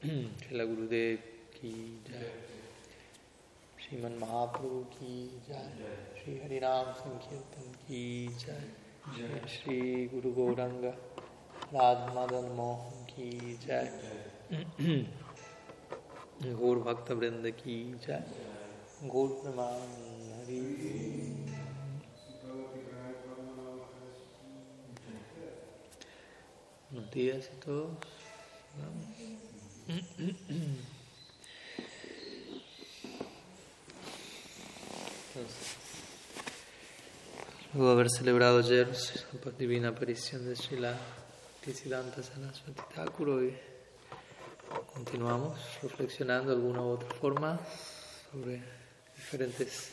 Hmm, श्रीला गुरुदेव की जय। श्रीमन महाप्रभु की जय। श्री हरिनाम संकीर्तन की जय। जय श्री गुरु गौरंग राधमादन मोहन की जय। गौर भक्त वृंद की जय। गौर प्रमाण Hari. No días y todos. Luego de haber celebrado ayer la divina aparición de Srila Bhaktisiddhanta Saraswati Thakur, hoy continuamos reflexionando de alguna u otra forma sobre diferentes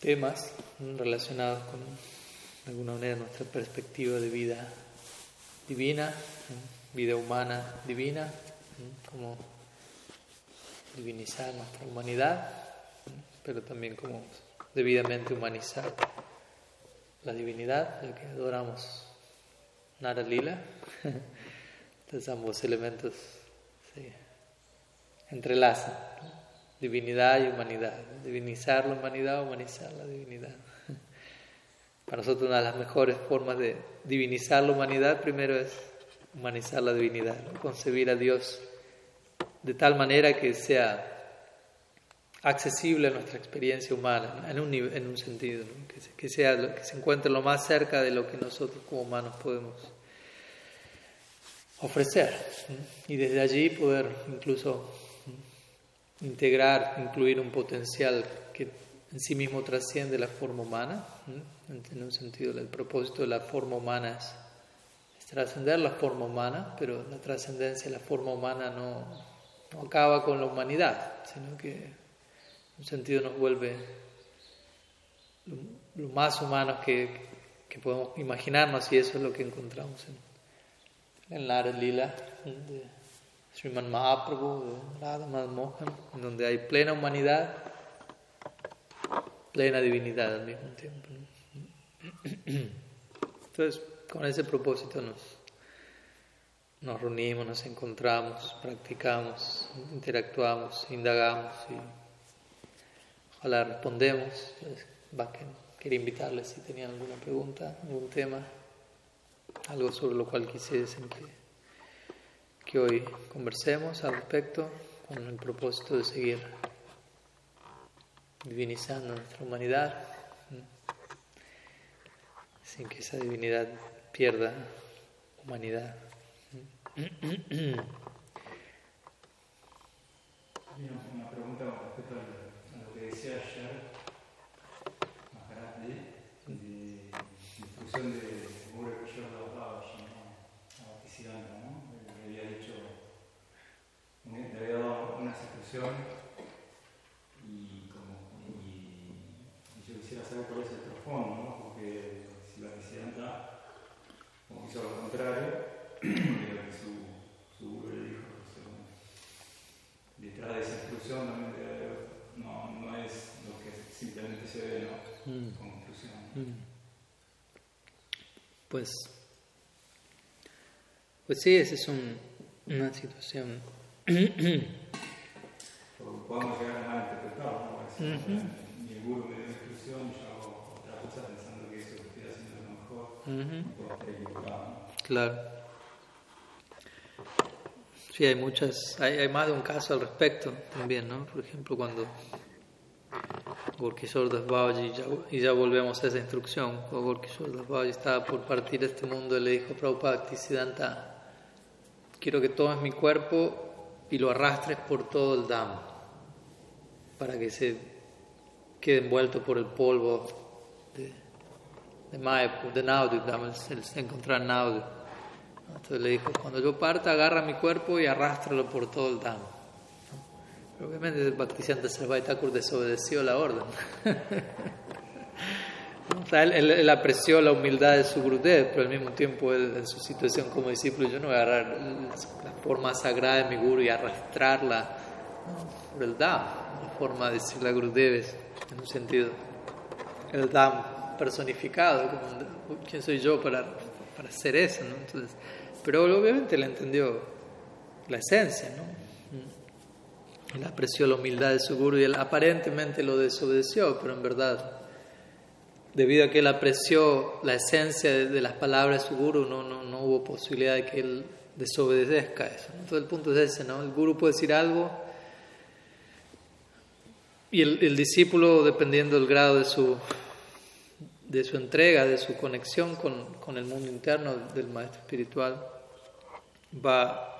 temas relacionados con, alguna manera, nuestra perspectiva de vida divina, vida humana divina, como divinizar nuestra humanidad, pero también como debidamente humanizar la divinidad, ya que adoramos Nara Lila. Entonces ambos elementos se entrelazan, divinidad y humanidad, divinizar la humanidad, humanizar la divinidad. Para nosotros una de las mejores formas de divinizar la humanidad primero es humanizar la divinidad, concebir a Dios de tal manera que sea accesible a nuestra experiencia humana, en un, en un sentido, que, que, sea, que se encuentre lo más cerca de lo que nosotros como humanos podemos ofrecer y desde allí poder incluso integrar, incluir un potencial que en sí mismo trasciende la forma humana, en un sentido el propósito de la forma humana es, trascender la forma humana, pero la trascendencia de la forma humana no, no, acaba con la humanidad, sino que en un sentido nos vuelve lo, más humanos que, que podemos imaginarnos y eso es lo que encontramos en, en la Lila de Sriman Mahaprabhu, de Radha Mohan, en donde hay plena humanidad, plena divinidad al mismo tiempo. Entonces, con ese propósito nos, nos reunimos, nos encontramos, practicamos, interactuamos, indagamos y ojalá respondemos. Quería invitarles si tenían alguna pregunta, algún tema, algo sobre lo cual quisiesen que, que hoy conversemos al respecto, con el propósito de seguir divinizando nuestra humanidad, sin que esa divinidad pierda humanidad. Una pregunta respecto a lo que decía ayer Maharaj de instrucción de Guru Kishore ¿no? a Bhaktisiddhanta, ¿no? Le había dicho, le había dado unas instrucciones y, como, y, y yo quisiera saber cuál es el trasfondo, ¿no? Porque si Bhaktisiddhanta como hizo lo contrario, su, su le dijo, su, detrás de esa haber, no, no es lo que simplemente se ve, ¿no? Mm. Como instrucción. Pues, pues sí, esa es un, una situación. Podemos llegar a malinterpretarlo, ¿no? Porque si mi guru me dio una instrucción, yo hago otra cosa pensando que eso que estoy haciendo Claro. Sí, hay muchas, hay, hay más de un caso al respecto también, ¿no? Por ejemplo, cuando Gorkishore Das Babaji, y ya volvemos a esa instrucción, cuando Gorkishore Das Babaji estaba por partir de este mundo, le dijo Prabhupada Bhaktisiddhanta, quiero que tomes mi cuerpo y lo arrastres por todo el Dham, para que se quede envuelto por el polvo de, de Mayapur, de Naudip, el, el encontrar Naudip. Entonces le dijo, cuando yo parta, agarra mi cuerpo y arrástralo por todo el Dham. Pero obviamente Bhaktisiddhanta Sarvai Thakur desobedeció la orden. o sea, él, él- él apreció la humildad de su Gurudev, pero al mismo tiempo él, en su situación como discípulo, yo no voy a agarrar la forma sagrada de mi Guru y arrastrarla ¿no? por el Dham. La forma de decirle a Gurudev en un sentido, el Dham personificado, como, ¿quién soy yo para, para hacer eso? ¿no? Entonces, pero obviamente él entendió la esencia, ¿no? Él apreció la humildad de su guru y él aparentemente lo desobedeció, pero en verdad, debido a que él apreció la esencia de, las palabras de su guru, no, no, no, hubo posibilidad de que él desobedezca eso. Entonces el punto es ese, ¿no? El guru puede decir algo y el, el discípulo, dependiendo del grado de su, de su entrega, de su conexión con, con el mundo interno del maestro espiritual, va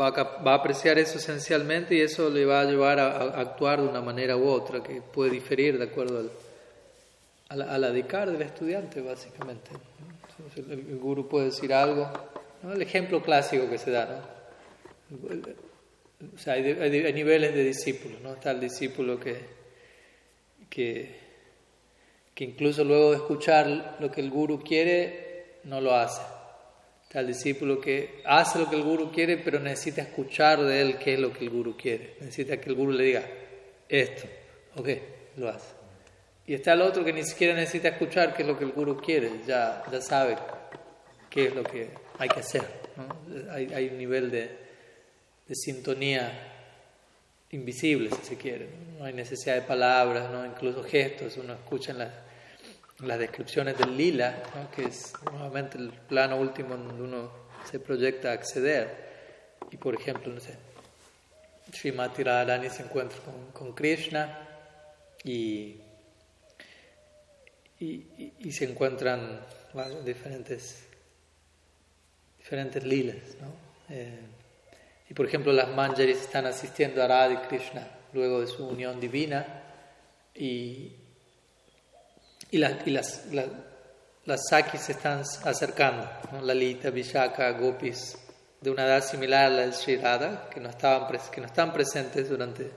va a, apreciar eso esencialmente y eso le va a llevar a, actuar de una manera u otra, que puede diferir de acuerdo al, a, la, dedicar del estudiante, básicamente. el, guru puede decir algo, el ejemplo clásico que se da, O sea, hay, niveles de discípulos, ¿no? Está el discípulo que, que, que incluso luego de escuchar lo que el guru quiere, no lo hace el discípulo que hace lo que el guru quiere, pero necesita escuchar de él qué es lo que el guru quiere. Necesita que el guru le diga esto. Ok, lo hace. Y está el otro que ni siquiera necesita escuchar qué es lo que el guru quiere, ya, ya sabe qué es lo que hay que hacer. Hay, hay, un nivel de, de, sintonía invisible, si se quiere. No hay necesidad de palabras, ¿no? incluso gestos. Uno escucha en las las descripciones del lila, que es nuevamente el plano último donde uno se proyecta a acceder. Y por ejemplo, no sé, Srimati Radharani se encuentra con, Krishna y, y, se encuentran diferentes, diferentes lilas. Eh, y por ejemplo, las manjaris están asistiendo a Radha Krishna luego de su unión divina y, y, y las, las sakis se están acercando, ¿no? Lalita, Vishaka, Gopis, de una edad similar a la de Sri Radha, que no, estaban que no están presentes durante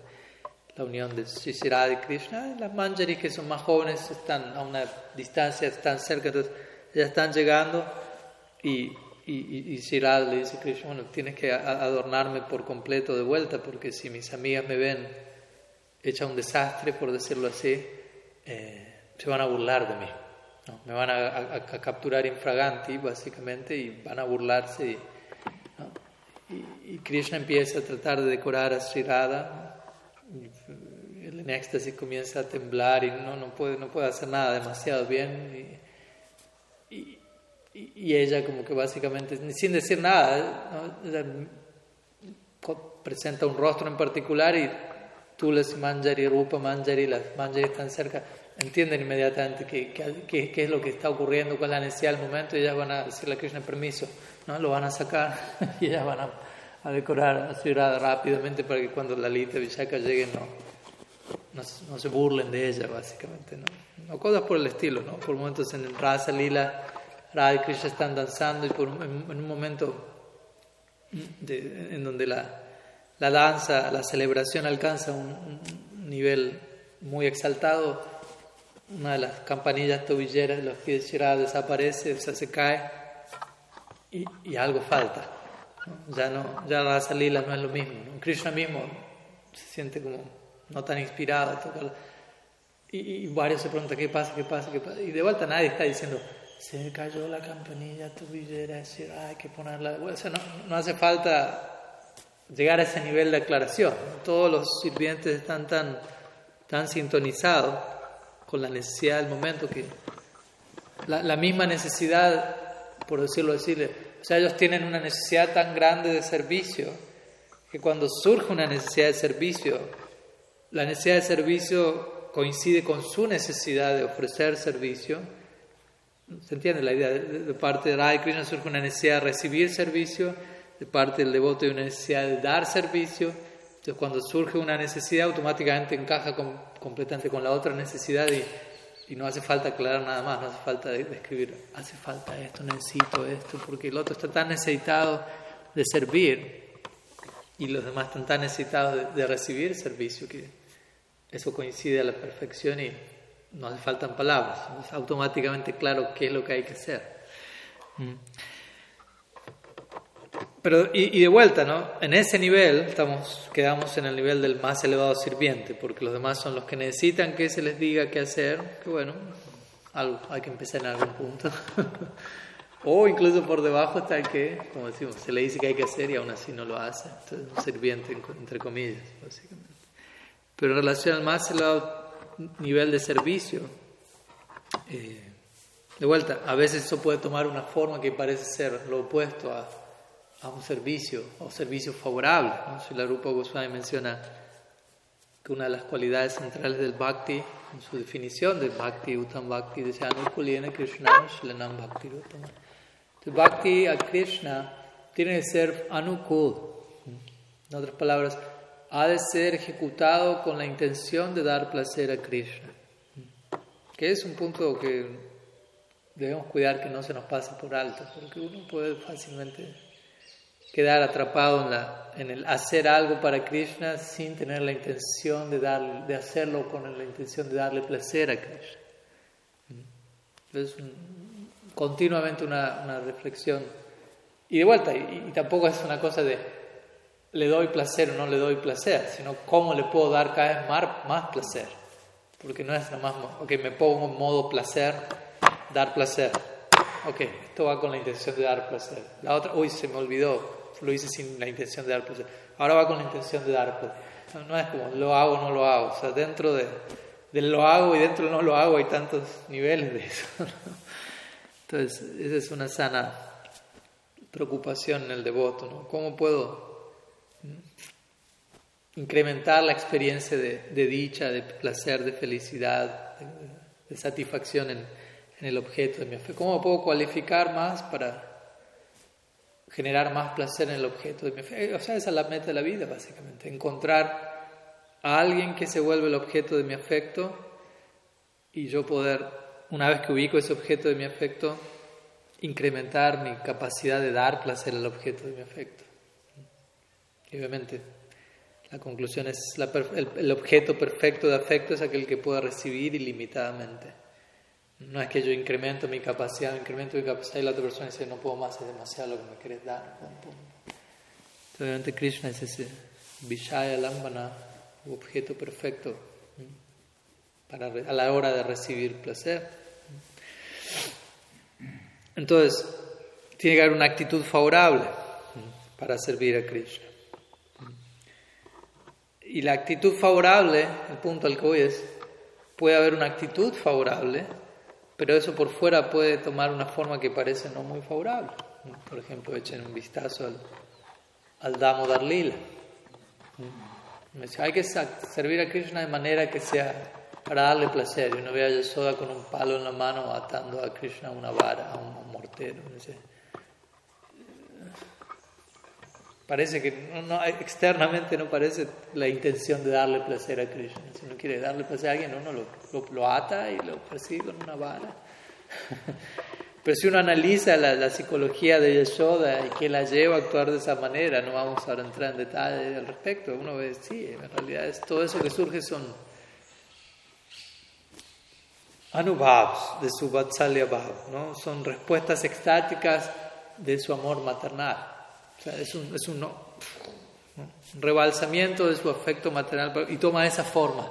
la unión de Sri Radha y Krishna. Las manjaris, que son más jóvenes, están a una distancia, están cerca, entonces ya están llegando y, y, y Radha le dice a Krishna, bueno, tienes que adornarme por completo de vuelta, porque si mis amigas me ven hecha un desastre, por decirlo así, eh, se van a burlar de mí. Me van a, capturar infraganti, básicamente, y van a burlarse. Y, Krishna empieza a tratar de decorar a Sri Radha. El en éxtasis comienza a temblar y no, no, puede, no puede hacer nada demasiado bien. Y, y, ella como que básicamente, sin decir nada, presenta un rostro en particular y Tulasi Manjari, Rupa Manjari, las Manjari están cerca entienden inmediatamente qué, qué, qué, es lo que está ocurriendo, es la necesidad del momento, y ellas van a decirle a Krishna permiso, ¿no? lo van a sacar y ellas van a, a decorar a ciudad rápidamente para que cuando la Lita Vishaka llegue no, no, se burlen de ella, básicamente. ¿no? no cosas por el estilo, ¿no? por momentos en Rasa Lila, Radha y Krishna están danzando y por en, un momento en donde la, la danza, la celebración alcanza un, un nivel muy exaltado, una de las campanillas tobilleras de los pies de desaparece, o sea, se cae y, y algo falta. Ya no, ya la salida no es lo mismo. Krishna mismo se siente como no tan inspirado. Y, y, varios se preguntan qué pasa, qué pasa, qué pasa. Y de vuelta nadie está diciendo, se cayó la campanilla tobillera, hay que ponerla. O sea, no, no hace falta llegar a ese nivel de aclaración. Todos los sirvientes están tan, tan sintonizados con la necesidad del momento, que la, misma necesidad, por decirlo así, o sea, ellos tienen una necesidad tan grande de servicio que cuando surge una necesidad de servicio, la necesidad de servicio coincide con su necesidad de ofrecer servicio. ¿Se entiende la idea? De, parte de Radha Krishna surge una necesidad de recibir servicio, de parte del devoto hay una necesidad de dar servicio. Entonces, cuando surge una necesidad, automáticamente encaja con, completamente con la otra necesidad y, y, no hace falta aclarar nada más, no hace falta describir, hace falta esto, necesito esto, porque el otro está tan necesitado de servir y los demás están tan necesitados de, recibir servicio que eso coincide a la perfección y no hace falta palabras, es automáticamente claro qué es lo que hay que hacer. Mm. Pero, y, de vuelta, ¿no? En ese nivel estamos, quedamos en el nivel del más elevado sirviente, porque los demás son los que necesitan que se les diga qué hacer, que bueno, algo, hay que empezar en algún punto. O incluso por debajo está el que, como decimos, se le dice que hay que hacer y aún así no lo hace. Entonces, un sirviente, entre comillas, básicamente. Pero en relación al más elevado nivel de servicio, eh, de vuelta, a veces eso puede tomar una forma que parece ser lo opuesto a, a un servicio o servicio favorable. ¿no? Si la Rupa Goswami menciona que una de las cualidades centrales del bhakti, en su definición del bhakti, utam bhakti, dice anukuliyana krishna shlanam bhakti utama. El bhakti a Krishna tiene que ser anukul. En otras palabras, ha de ser ejecutado con la intención de dar placer a Krishna. Que es un punto que debemos cuidar que no se nos pase por alto, porque uno puede fácilmente quedar atrapado en, el hacer algo para Krishna sin tener la intención de, dar, de hacerlo con la intención de darle placer a Krishna. Es continuamente una, reflexión. Y de vuelta, y tampoco es una cosa de le doy placer o no le doy placer, sino cómo le puedo dar cada vez más, más placer. Porque no es nada más, ok, me pongo en modo placer, dar placer. Ok, esto va con la intención de dar placer. La otra, uy, se me olvidó, lo hice sin la intención de dar placer. Ahora va con la intención de dar placer. No, no es como lo hago o no lo hago. O sea, dentro de, de, lo hago y dentro de no lo hago hay tantos niveles de eso. Entonces, esa es una sana preocupación en el devoto. ¿no? ¿Cómo puedo incrementar la experiencia de, dicha, de placer, de felicidad, de, satisfacción en, el objeto de mi fe. ¿Cómo puedo cualificar más para generar más placer en el objeto de mi fe? O sea, esa es la meta de la vida, básicamente. Encontrar a alguien que se vuelve el objeto de mi afecto y yo poder, una vez que ubico ese objeto de mi afecto, incrementar mi capacidad de dar placer al objeto de mi afecto. Y obviamente, la conclusión es el, objeto perfecto de afecto es aquel que pueda recibir ilimitadamente. No es que yo incremento mi capacidad, incremento mi capacidad y la otra persona dice no puedo más, es demasiado lo que me quieres dar. Entonces, obviamente Krishna es ese Vishaya Lambana, objeto perfecto para, a la hora de recibir placer. Entonces, tiene que haber una actitud favorable para servir a Krishna. Y la actitud favorable, el punto al que voy es, puede haber una actitud favorable, pero eso por fuera puede tomar una forma que parece no muy favorable. Por ejemplo, echen un vistazo al, al Damodar Lila. Hay que servir a Krishna de manera que sea para darle placer. Y uno ve a Yasoda con un palo en la mano atando a Krishna a una vara, a un mortero. Parece que no, externamente no parece la intención de darle placer a Krishna. Si uno quiere darle placer a alguien, uno lo, ata y lo persigue con una vara. Pero si uno analiza la, psicología de Yashoda y que la lleva a actuar de esa manera, no vamos a entrar en detalle al respecto, uno ve, sí, en realidad es, todo eso que surge son anubhavs de su vatsalya ¿no? son respuestas extáticas de su amor maternal. Es un, es un, rebalsamiento de su afecto maternal y toma esa forma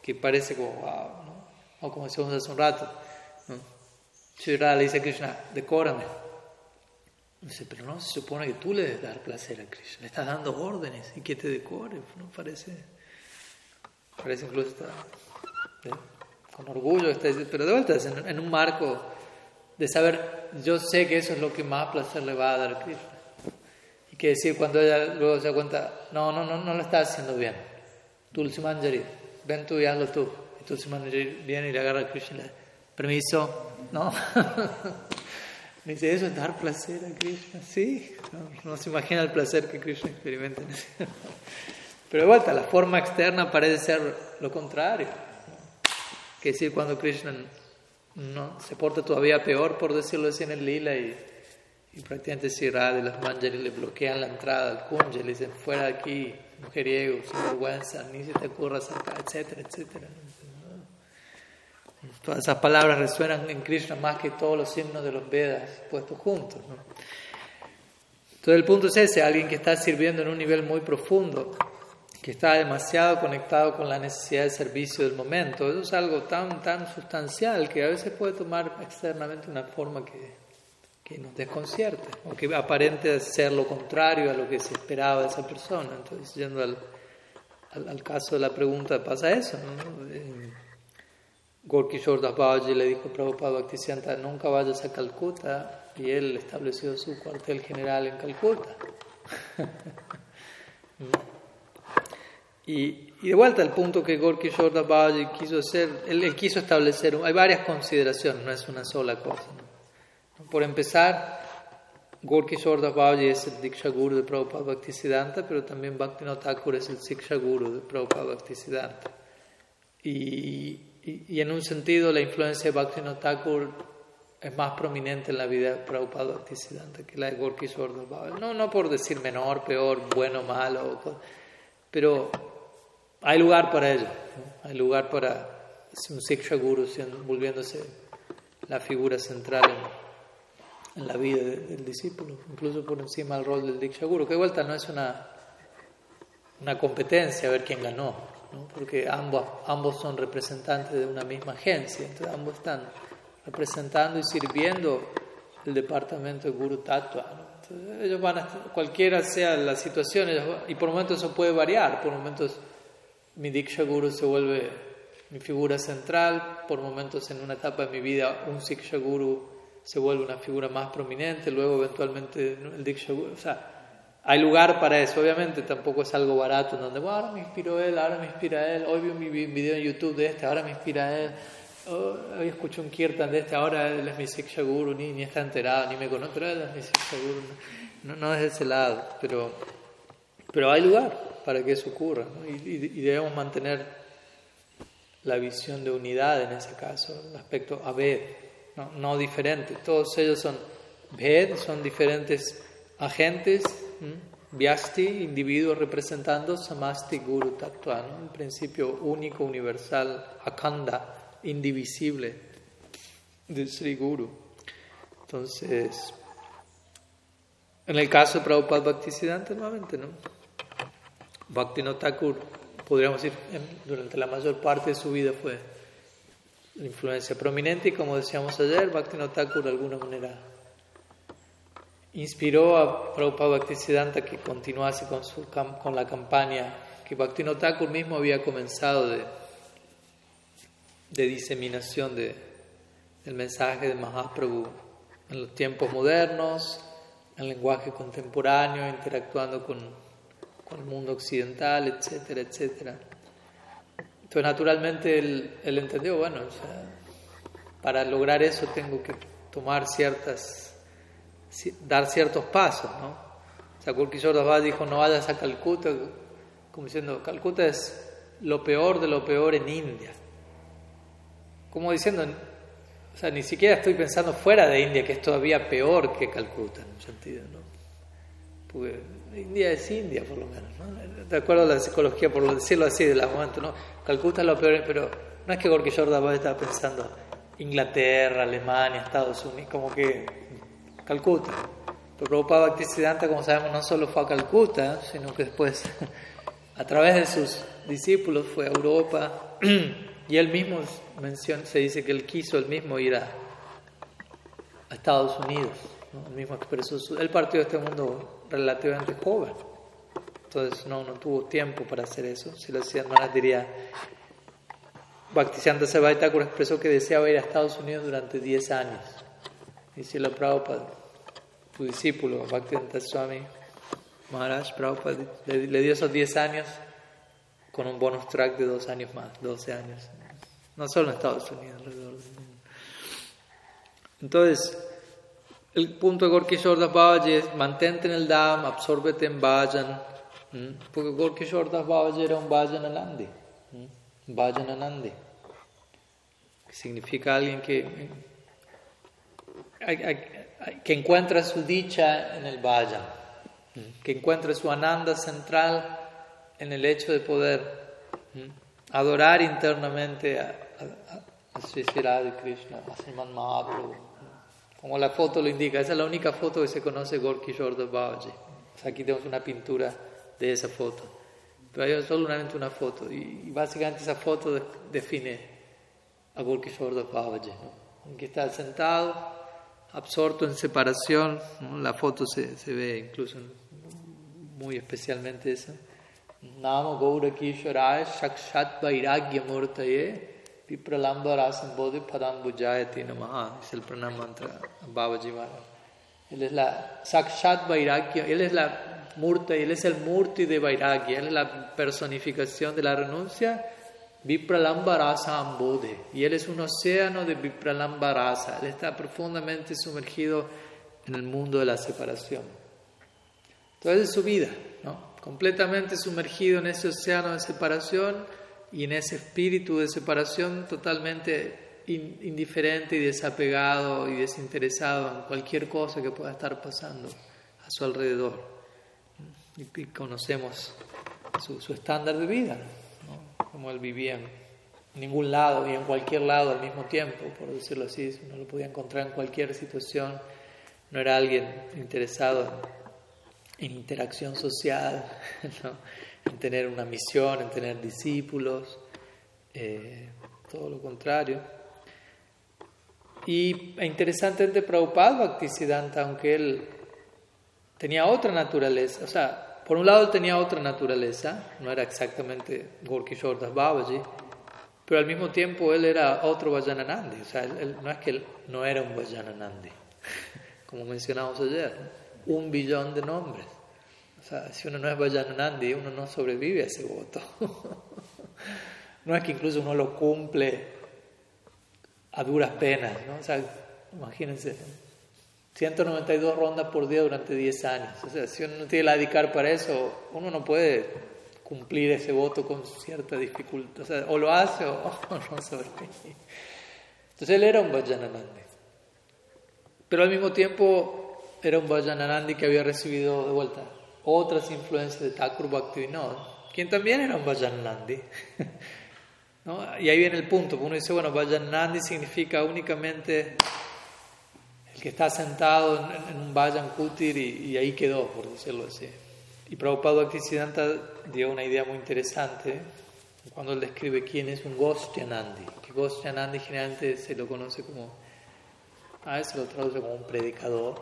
que parece como, wow, o como decíamos hace un rato. ¿no? Shri le dice a Krishna, decórame. Pero no se supone que tú le debes dar placer a Krishna, le estás dando órdenes y que te decore, ¿no? Parece, parece incluso está, ¿eh? con orgullo, está, pero de vuelta, en, en un marco de saber, yo sé que eso es lo que más placer le va a dar a Krishna que decir cuando ella luego se da cuenta, no, no, no, no lo estás haciendo bien. Tulsi Manjari, ven tú y hazlo tú. Y Tulsi Manjari viene y le agarra a Krishna permiso, ¿no? Me dice, ¿eso es dar placer a Krishna? Sí, no, no se imagina el placer que Krishna experimenta. Pero de vuelta, la forma externa parece ser lo contrario. Que decir, cuando Krishna no, se porta todavía peor, por decirlo así, en el lila y y prácticamente si Radha y los manjari le bloquean la entrada al kunja, le dicen fuera de aquí, mujeriego, sin vergüenza, ni se te ocurra acercar, etcétera, etcétera. Todas esas palabras resuenan en Krishna más que todos los signos de los Vedas puestos juntos. ¿no? Entonces el punto es ese, alguien que está sirviendo en un nivel muy profundo, que está demasiado conectado con la necesidad de servicio del momento. Eso es algo tan, tan sustancial que a veces puede tomar externamente una forma que que nos desconcierte, o que aparente ser lo contrario a lo que se esperaba de esa persona. Entonces, yendo al, al, caso de la pregunta, pasa eso. ¿no? Eh, Gorky Babaji le dijo a Prabhupada Bhaktisiddhanta, nunca vayas a Calcuta, y él estableció su cuartel general en Calcuta. y, y, de vuelta al punto que Gorky Babaji quiso hacer, él, quiso establecer, hay varias consideraciones, no es una sola cosa. Por empezar, Gorky Babaji es el Diksha Guru de Prabhupada Bhaktisiddhanta, pero también Bhaktivinoda Thakur es el Siksha Guru de Prabhupada Bhaktisiddhanta. Y, y, en un sentido la influencia de Bhaktivinoda Thakur es más prominente en la vida de Prabhupada Bhaktisiddhanta que la de Gorky Babaji. No, no por decir menor, peor, bueno, malo, pero hay lugar para ello, hay lugar para un Siksha Guru volviéndose la figura central en la vida del discípulo, incluso por encima del rol del Diksha Guru, que de vuelta no es una, una competencia a ver quién ganó, ¿no? porque ambos, ambos son representantes de una misma agencia, entonces ambos están representando y sirviendo el departamento de Guru Tattva. ellos van a, cualquiera sea la situación, y por momentos eso puede variar, por momentos mi Diksha Guru se vuelve mi figura central, por momentos en una etapa de mi vida un Siksha Guru se vuelve una figura más prominente, luego eventualmente el Diksha o sea, hay lugar para eso, obviamente tampoco es algo barato, en donde ahora me inspiró él, ahora me inspira él, hoy vi un video en YouTube de este, ahora me inspira él, oh, hoy escucho un kirtan de este, ahora él es mi Siksha Guru, ni, ni está enterado, ni me conoce, pero él es mi Siksha Guru, no, no es de ese lado, pero, pero hay lugar para que eso ocurra, y, y debemos mantener la visión de unidad en ese caso, el aspecto a ver no, no diferentes. Todos ellos son Ved, son diferentes agentes, Vyasti, individuos representando Samasti Guru Tattva, un principio único, universal, Akanda, indivisible del Sri Guru. Entonces, en el caso de Prabhupada Bhaktisiddhanta, nuevamente, ¿no? Bhakti Thakur, podríamos decir, durante la mayor parte de su vida fue influencia prominente y como decíamos ayer, Bhaktivinoda de alguna manera inspiró a Prabhupada Bhaktisiddhanta que continuase con, su, con la campaña que Bhaktivinoda mismo había comenzado de, de diseminación de, del mensaje de Mahaprabhu en los tiempos modernos, en lenguaje contemporáneo, interactuando con, con el mundo occidental, etcétera, etcétera. Entonces, naturalmente, él, entendió, bueno, para lograr eso tengo que tomar ciertas, dar ciertos pasos, ¿no? O sea, Kulkishore dijo, no vayas a Calcuta, como diciendo, Calcuta es lo peor de lo peor en India. Como diciendo, o sea, ni siquiera estoy pensando fuera de India, que es todavía peor que Calcuta, en un sentido, ¿no? Porque India es India, por lo menos, ¿no? De acuerdo a la psicología, por decirlo así, de la momento, ¿no? Calcuta es lo peor, pero no es que Gorky Jordan estaba pensando Inglaterra, Alemania, Estados Unidos, como que Calcuta. Pero Prabhupada Bhaktisiddhanta, como sabemos, no solo fue a Calcuta, sino que después, a través de sus discípulos, fue a Europa y él mismo menciona, se dice que él quiso él mismo ir a, Estados Unidos. ¿no? mismo expresó su, él partió de este mundo relativamente joven. Entonces no, no tuvo tiempo para hacer eso. Si lo hacía hermanas diría, Bhaktisiddhanta Thakur expresó que deseaba ir a Estados Unidos durante 10 años. Y si la Prabhupada, tu discípulo, Bhaktisiddhanta Swami Maharaj Prabhupada, le, dio esos 10 años con un bonus track de 2 años más, 12 años. No solo en Estados Unidos, alrededor del mundo. Entonces, el punto de Gorky Das es mantente en el Dham, absórbete en Porque Gorky Das Babaji era un Vajananandi, Vajananandi, que significa alguien que, que encuentra su dicha en el Vajan, que encuentra su Ananda central en el hecho de poder adorar internamente a, a, Sri Krishna, a Sriman Mahaprabhu como la foto lo indica. Esa es la única foto que se conoce Gorky Jordan Babaji. aquí tenemos una pintura de esa foto. Pero hay solamente una foto. Y, básicamente esa foto define a Gorky Jordan Babaji. ¿no? Que está sentado absorto en separación. La foto se, se, ve incluso muy especialmente eso. Nama Gaura Kishwaraya Shakshat Vairagya Murtaye Vipralamba Rasambodhi Padam Bujayati Namaha. Es el pranam mantra Babaji Maharaj. Él es la Sakshat Vairagya, él es la Murta, él es el Murti de Vairagya, él es la personificación de la renuncia Vipralamba Rasa Ambodhe. Y él es un océano de Vipralamba Rasa. Él está profundamente sumergido en el mundo de la separación. Entonces es su vida, ¿no? completamente sumergido en ese océano de separación y en ese espíritu de separación totalmente indiferente y desapegado y desinteresado en cualquier cosa que pueda estar pasando a su alrededor. Y, conocemos su, su estándar de vida como él vivía en ningún lado y en cualquier lado al mismo tiempo, por decirlo así, uno lo podía encontrar en cualquier situación, no era alguien interesado en, interacción social, en tener una misión, en tener discípulos, eh, todo lo contrario. Y e interesantemente Prabhupada Bhaktisiddhanta, aunque él tenía otra naturaleza, o sea, por un lado tenía otra naturaleza, no era exactamente Gorkishore Das Babaji, pero al mismo tiempo él era otro Vajananandi, o sea, él, no es que él no era un Vajananandi, como mencionamos ayer, un billón de nombres. O sea, si uno no es Vajananandi, uno no sobrevive a ese voto. no es que incluso uno lo cumple a duras penas, ¿no? O sea, imagínense, 192 rondas por día durante 10 años. O sea, si uno no tiene la dedicar para eso, uno no puede cumplir ese voto con cierta dificultad. O sea, o lo hace o, no sobrevive. Entonces él era un Vajananandi. Pero al mismo tiempo era un Vajananandi que había recibido de vuelta otras influencias de Thakur Bhaktivinoda, quien también era un Vajananandi. ¿No? Y ahí viene el punto, uno dice, bueno, Vajananandi significa únicamente que está sentado en, un Vayan Kutir y, ahí quedó, por decirlo así. Y Prabhupada Bhaktisiddhanta dio una idea muy interesante cuando él describe quién es un Gostyanandi. Que Gostyanandi generalmente se lo conoce como, a veces lo traduce como un predicador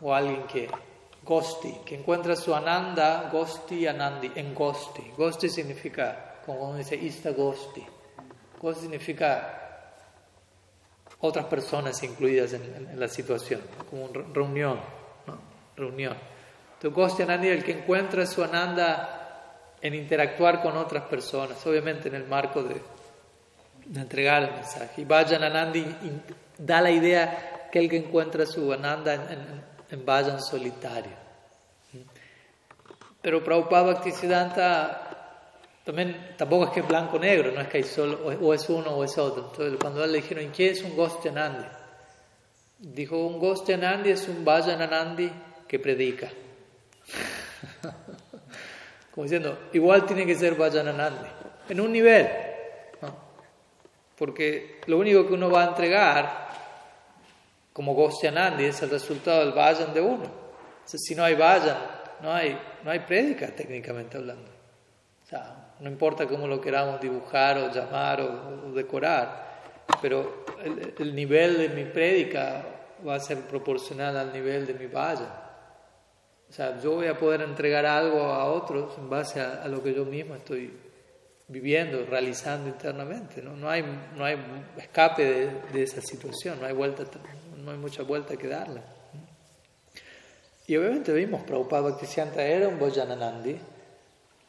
o alguien que, Gosti, que encuentra su Ananda, Gosti Anandi, en Gosti. Gosti significa, como uno dice, Ista Gosti. Gosti significa otras personas incluidas en, la situación, como una reunión, ¿no? reunión. Entonces, Anandi el que encuentra su ananda en interactuar con otras personas, obviamente en el marco de, entregar el mensaje. Y Vajan Anandi da la idea que el que encuentra su ananda en, en, Vajan solitario. Pero Prabhupada Bhaktisiddhanta también tampoco es que es blanco-negro, no es que hay solo, o es uno o es otro. Entonces, cuando le dijeron, ¿quién es un Gostyanandi? Dijo, un Gostyanandi es un Vajananandi que predica. Como diciendo, igual tiene que ser Vajananandi, en un nivel. Porque lo único que uno va a entregar como Gostyanandi es el resultado del Vajan de uno. si no hay Vajan, no hay, no hay prédica técnicamente hablando. O sea, no importa cómo lo queramos dibujar o llamar o, decorar, pero el, nivel de mi prédica va a ser proporcional al nivel de mi valla. O sea, yo voy a poder entregar algo a otros en base a, lo que yo mismo estoy viviendo, realizando internamente. No, no, hay, no hay escape de, esa situación, no hay, vuelta, no hay mucha vuelta que darle. Y obviamente vimos, Prabhupada Bhaktisiddhanta era un Bojananandi,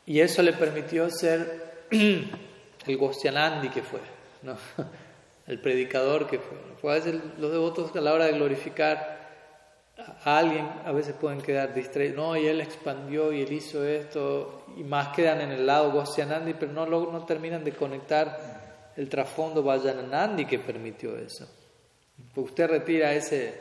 y eso le permitió ser el Gostyanandi que fue, ¿no? el predicador que fue. A veces los devotos a la hora de glorificar a alguien a veces pueden quedar distraídos. No, y él expandió y él hizo esto, y más quedan en el lado Gostyanandi, pero no, no terminan de conectar el trasfondo Vajananandi que permitió eso. Porque usted retira ese,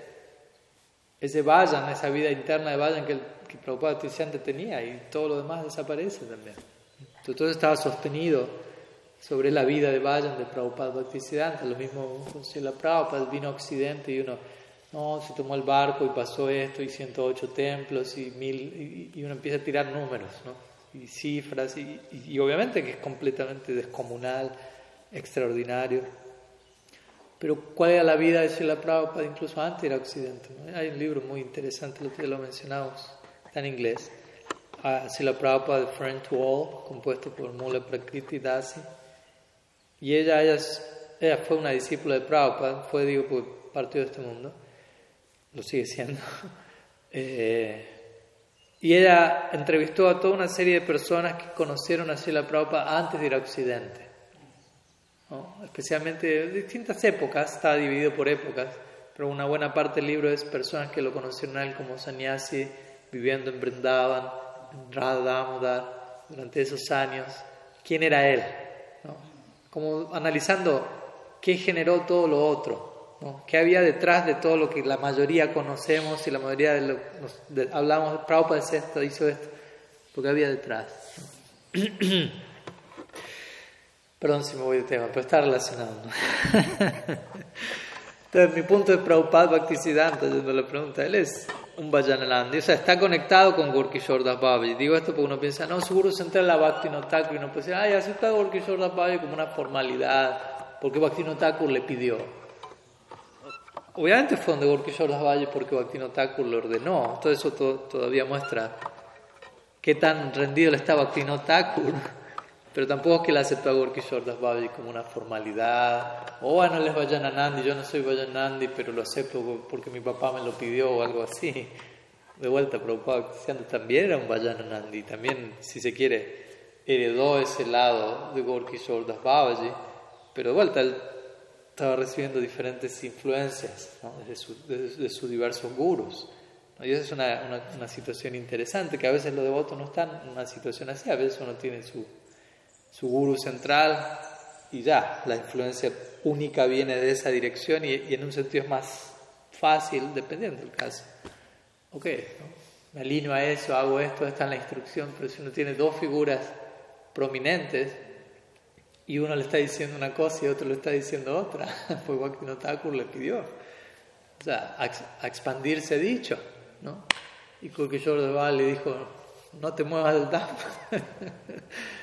ese Vajan, esa vida interna de Vajan que el que Prabhupada Tisyanta tenía y todo lo demás desaparece también. Entonces todo estaba sostenido sobre la vida de Vayan de Prabhupada Bhaktisiddhanta, lo mismo con Sila Prabhupada, vino a Occidente y uno, no, se tomó el barco y pasó esto y 108 templos y mil, y, uno empieza a tirar números, ¿no? Y cifras, y, y, obviamente que es completamente descomunal, extraordinario. Pero ¿cuál era la vida de Srila Prabhupada incluso antes de ir a Occidente? Hay un libro muy interesante, lo que lo mencionamos, está en inglés. Uh, Srila Prabhupada, The Friend to All, compuesto por Mula Prakriti Dasi. Y ella, ella, ella fue una discípula de Prabhupada, fue, digo, pues, partió de este mundo, lo sigue siendo. eh, y ella entrevistó a toda una serie de personas que conocieron a Srila Prabhupada antes de ir a Occidente. ¿no? Especialmente en distintas épocas, está dividido por épocas, pero una buena parte del libro es personas que lo conocieron a él como sannyasi, viviendo en Brindavan, en Radha durante esos años. ¿Quién era él? ¿no? Como analizando qué generó todo lo otro. ¿no? ¿Qué había detrás de todo lo que la mayoría conocemos y la mayoría de lo nos, de, hablamos, Prabhupada es esto, hizo esto? Porque había detrás. ¿no? Perdón si me voy de tema, pero está relacionado. Entonces, mi punto de Prabhupada Bhaktisiddhanta, yendo la pregunta, él es un Vajanalandi, o sea, está conectado con Gorkishore Das Babaji. Digo esto porque uno piensa, no, seguro se entra en la Bhakti Notaku y uno puede decir, ay, acepta Gorkishore Das Babaji como una formalidad, porque Bhakti le pidió. Obviamente fue donde Gorkishore Das Babaji porque Bhakti lo ordenó. Todo eso to todavía muestra qué tan rendido le estaba Bhakti pero tampoco es que le aceptó a Gorkishore Das Babaji como una formalidad, o bueno, él es Vajananandi, yo no soy Vajanandi, pero lo acepto porque mi papá me lo pidió o algo así. De vuelta, Prabhupada también era un Vajananandi, también, si se quiere, heredó ese lado de Gorkishore Das Babaji, pero de vuelta, él estaba recibiendo diferentes influencias ¿no? de, su, de, sus diversos gurus. Y esa es una, una, una situación interesante, que a veces los devotos no están en una situación así, a veces uno tiene su su guru central y ya, la influencia única viene de esa dirección y, en un sentido es más fácil, dependiendo del caso. Ok, me alineo a eso, hago esto, está en la instrucción, pero si uno tiene dos figuras prominentes y uno le está diciendo una cosa y otro le está diciendo otra, pues Bhakti Thakur le pidió. O sea, a, a expandirse dicho, ¿no? Y Kulkishore Deval le dijo, no te muevas del DAP.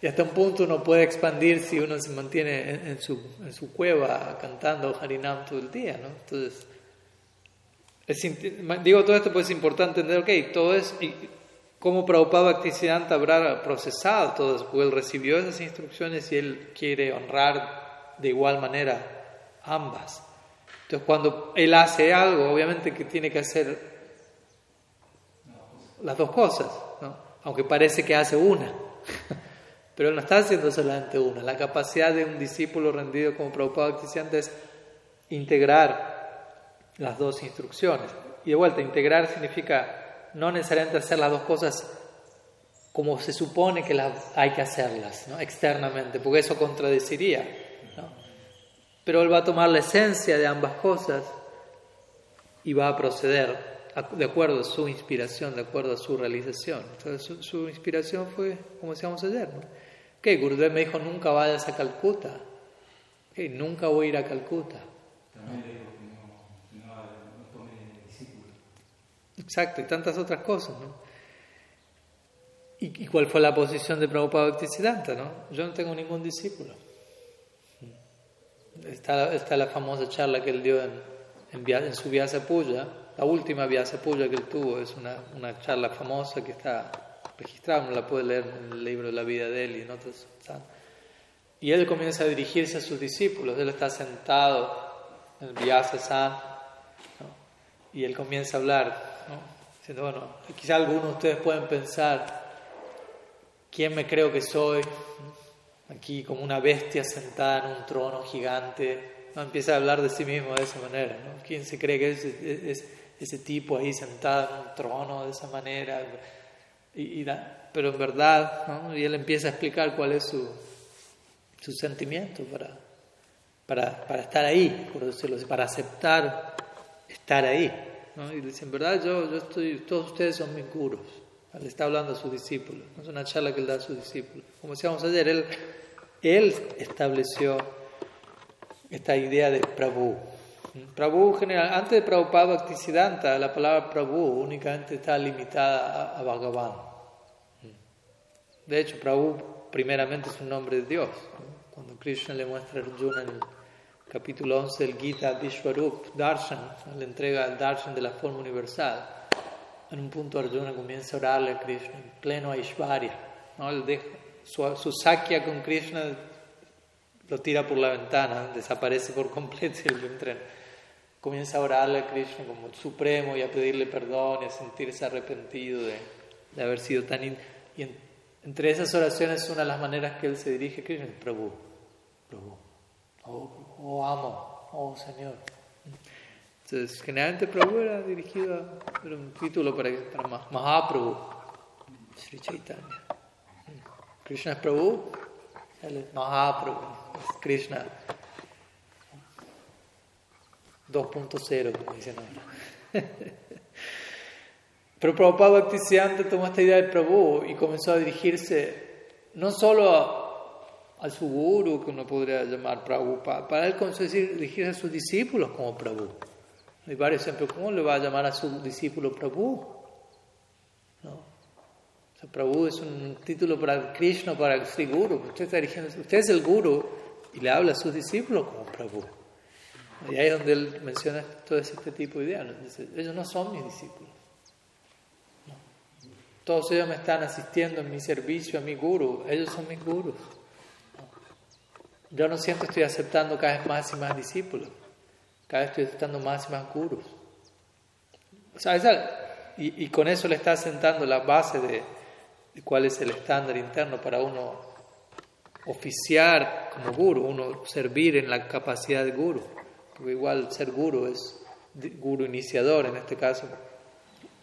Y hasta un punto uno puede expandir si uno se mantiene en, en, su, en su, cueva cantando Harinam todo el día, ¿no? Entonces, es, digo todo esto porque es importante entender, ok, todo es, y cómo Prabhupada Bhaktisiddhanta habrá procesado todo eso, porque él recibió esas instrucciones y él quiere honrar de igual manera ambas. Entonces, cuando él hace algo, obviamente que tiene que hacer las dos cosas, ¿no? Aunque parece que hace una. Pero él no está haciendo solamente una. La capacidad de un discípulo rendido como Prabhupada Bhaktisiddhanta es integrar las dos instrucciones. Y de vuelta, integrar significa no necesariamente hacer las dos cosas como se supone que hay que hacerlas, ¿no? externamente, porque eso contradeciría. Pero él va a tomar la esencia de ambas cosas y va a proceder de acuerdo a su inspiración, de acuerdo a su realización. Entonces, su, su inspiración fue, como decíamos ayer, ¿no? ¿Qué? Gurudev me dijo, nunca vayas a Calcuta. ¿Qué? Nunca voy a ir a Calcuta. También le dijo que no, no, no tome discípulos. Exacto, y tantas otras cosas, ¿no? ¿Y, ¿Y, cuál fue la posición de Prabhupada Bhaktisiddhanta, no? Yo no tengo ningún discípulo. Está, está la famosa charla que él dio en, en, en su Vyasa Puya, la última Vyasa Puya que él tuvo, es una, una charla famosa que está registrada, uno la puede leer en el libro la vida de él y en otros. Y él comienza a dirigirse a sus discípulos, él está sentado en el Vyasa San, ¿no? y él comienza a hablar, ¿no? diciendo, bueno, quizá algunos de ustedes pueden pensar, ¿quién me creo que soy? Aquí como una bestia sentada en un trono gigante, ¿no? empieza a hablar de sí mismo de esa manera, ¿no? ¿quién se cree que es, es, es ese tipo ahí sentado en un trono de esa manera? Y, y da, pero en verdad, ¿no? y él empieza a explicar cuál es su, su sentimiento para, para, para estar ahí, por decirlo así, para aceptar estar ahí. ¿no? Y dice, en verdad yo, yo estoy, todos ustedes son mis gurus. Le está hablando a sus discípulos. Es una charla que él da a sus discípulos. Como decíamos ayer, él, él estableció esta idea de Prabhu. Prabhu general, antes de Prabhupada Bhaktisiddhanta, la palabra Prabhu únicamente está limitada a, Bhagavan. De hecho, Prabhu primeramente es un nombre de Dios. Cuando Krishna le muestra a Arjuna en el capítulo 11 del Gita Vishwarup Darshan, le entrega el Darshan de la forma universal. En un punto Arjuna comienza a orarle a Krishna en pleno Aishwarya. ¿no? su, su sakya con Krishna lo tira por la ventana, desaparece por completo y entra, comienza a orarle a Krishna como el supremo y a pedirle perdón y a sentirse arrepentido de, de haber sido tan... y entre esas oraciones, una de las maneras que él se dirige a Krishna es Prabhu, Prabhu, oh, oh amo, oh Señor. Entonces, generalmente Prabhu era dirigido era un título para, para Mahaprabhu, Sri Chaitanya. Krishna es Prabhu, él es Mahaprabhu, Krishna 2.0, como dicen ahora. Pero Prabhupada Bhaktisiddhanta tomó esta idea de Prabhu y comenzó a dirigirse no solo a, su guru, que uno podría llamar Prabhupada, para él comenzó a decir, dirigirse a sus discípulos como Prabhu. Hay varios ejemplos, ¿cómo le va a llamar a su discípulo Prabhu? ¿No? Prabhu es un título para Krishna, para el Sri Guru. Usted, está dirigiendo, usted es el guru y le habla a sus discípulos como Prabhu. Y ahí es donde él menciona todo este tipo de ideas. ellos no son mis discípulos. Todos ellos me están asistiendo en mi servicio a mi guru. Ellos son mis gurus. Yo no que estoy aceptando cada vez más y más discípulos. Cada vez estoy aceptando más y más gurus. O sea, y, y, con eso le está sentando la base de, de cuál es el estándar interno para uno oficiar como guru, uno servir en la capacidad de guru. Porque igual ser guru es guru iniciador en este caso,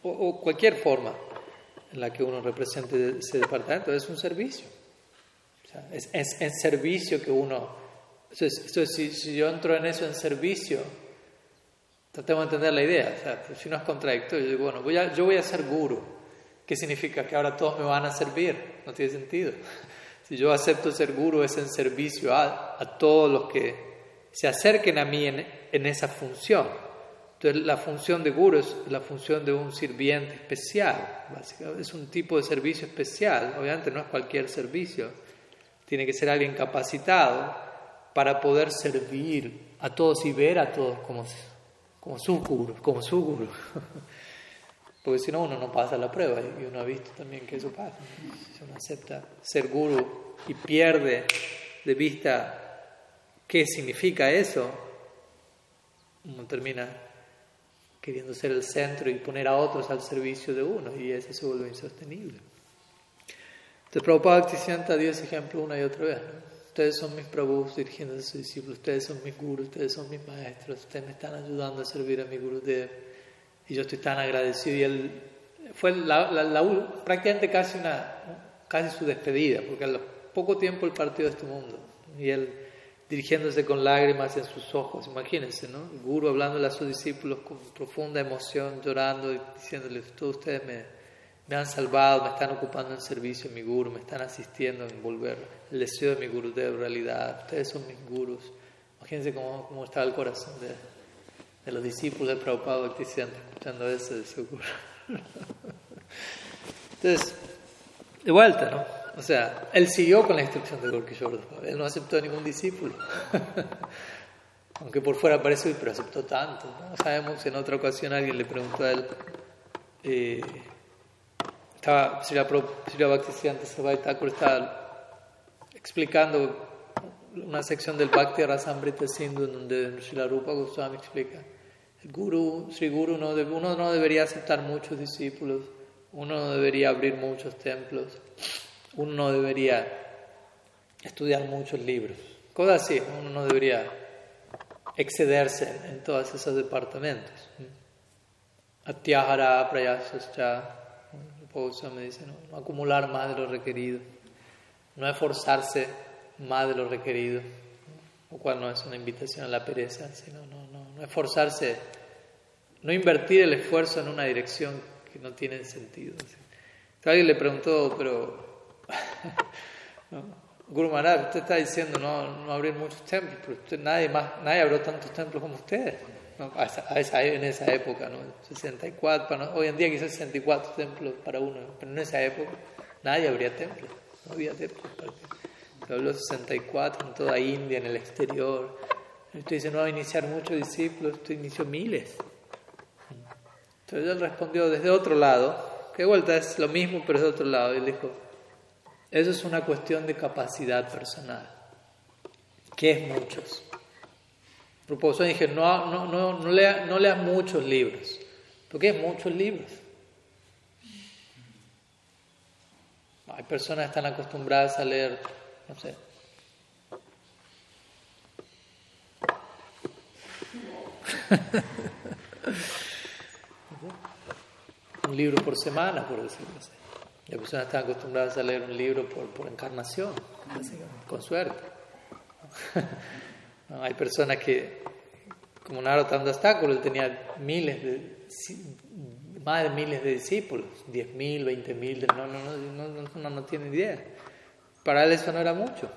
o, o cualquier forma en la que uno represente ese departamento, es un servicio. es, en servicio que uno... Entonces, si, yo entro en eso en servicio, tratemos de entender la idea. si no es contradictorio, yo digo, bueno, voy a, yo voy a ser guru. ¿Qué significa? Que ahora todos me van a servir. No tiene sentido. Si yo acepto ser guru es en servicio a, a todos los que se acerquen a mí en, esa función. Entonces, la función de guru es la función de un sirviente especial, básicamente. Es un tipo de servicio especial, obviamente no es cualquier servicio. Tiene que ser alguien capacitado para poder servir a todos y ver a todos como, como su guru, como su guru. Porque si no, uno no pasa la prueba y uno ha visto también que eso pasa. Si uno acepta ser guru y pierde de vista qué significa eso, uno termina queriendo ser el centro y poner a otros al servicio de uno, y eso se vuelve insostenible. Entonces, Prabhupada sienta dio ese ejemplo una y otra vez. Ustedes son mis prabhus dirigiendo a sus discípulos, ustedes son mis gurus, ustedes son mis maestros, ustedes me están ayudando a servir a mi Gurudev, y yo estoy tan agradecido. Y él fue la, prácticamente casi, una, casi su despedida, porque a poco tiempo él partió de este mundo, y él dirigiéndose con lágrimas en sus ojos. Imagínense, ¿no? El guru hablándole a sus discípulos con profunda emoción, llorando y diciéndoles, todos ustedes me, me han salvado, me están ocupando en servicio mi guru, me están asistiendo en volver el deseo de mi guru de realidad, ustedes son mis gurus. Imagínense cómo, cómo está el corazón de, de los discípulos de Prabhupada escuchando eso de su guru. Entonces, de vuelta, ¿no? O sea, él siguió con la instrucción de Gorky Él no aceptó a ningún discípulo. Aunque por fuera parece, pero aceptó tanto. ¿no? Sabemos, en otra ocasión alguien le preguntó a él, eh, estaba, Sri Bhaktisiddhanta Sarvai Thakur estaba explicando una sección del Bhakti Rasamrita Sindhu donde Sri Rupa Goswami explica, el Guru, Sri Guru, no, uno no debería aceptar muchos discípulos, uno no debería abrir muchos templos uno no debería estudiar muchos libros. Cosas así, uno no debería excederse en todos esos departamentos. Atyahara, prayasascha, me dice, ¿no? acumular más de lo requerido, no esforzarse más de lo requerido, lo cual no es una invitación a la pereza, sino no, no, no esforzarse, no invertir el esfuerzo en una dirección que no tiene sentido. Alguien le preguntó, pero Guru Maharaj, usted está diciendo no, no abrir muchos templos, pero usted, nadie, más, nadie abrió tantos templos como ustedes. A esa, en esa época, ¿no? 64, hoy en día quizás 64 templos para uno, pero en esa época nadie abría templos, no había templos. Se habló 64 en toda India, en el exterior, Usted dice, no va a iniciar muchos discípulos, usted inició miles. Entonces él respondió desde otro lado, que de vuelta es lo mismo, pero de otro lado. Él dijo, eso es una cuestión de capacidad personal. ¿Qué es muchos? Propuso dije, no, no, no, no, lea, no leas muchos libros. ¿Por qué es muchos libros? Hay personas que están acostumbradas a leer, no sé, un libro por semana, por decirlo así. Las personas están acostumbradas a leer un libro por, por encarnación, con suerte. hay personas que, como Narottam él tenía miles de, más de miles de discípulos, diez mil, veinte mil, no, no, no, no, no, no tiene idea. Para él eso no era mucho.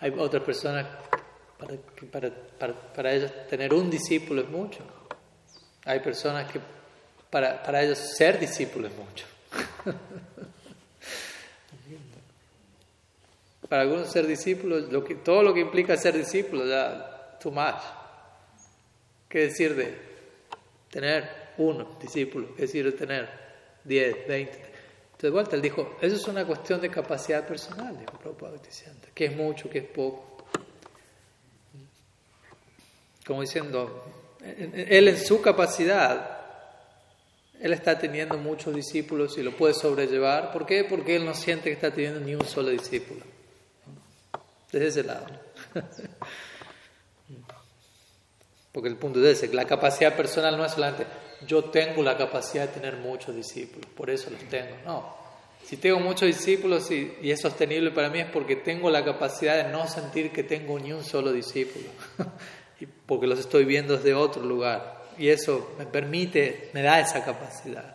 Hay otras personas para, para, para, para, ellos tener un discípulo es mucho. Hay personas que para, para ellos ser discípulo es mucho. para algunos ser discípulos, lo que, todo lo que implica ser discípulo, ya too much. ¿Qué decir de tener uno discípulo? ¿Qué decir de tener diez, veinte? Entonces, vuelta, él dijo, eso es una cuestión de capacidad personal, dijo Prabhupada ¿Qué es mucho, qué es poco? como diciendo, él en su capacidad, él está teniendo muchos discípulos y lo puede sobrellevar. ¿Por qué? Porque él no siente que está teniendo ni un solo discípulo. Desde ese lado. Porque el punto es ese, la capacidad personal no es solamente yo tengo la capacidad de tener muchos discípulos, por eso los tengo. No, si tengo muchos discípulos y, y, es sostenible para mí es porque tengo la capacidad de no sentir que tengo ni un solo discípulo. porque los estoy viendo desde otro lugar. Y eso me permite, me da esa capacidad.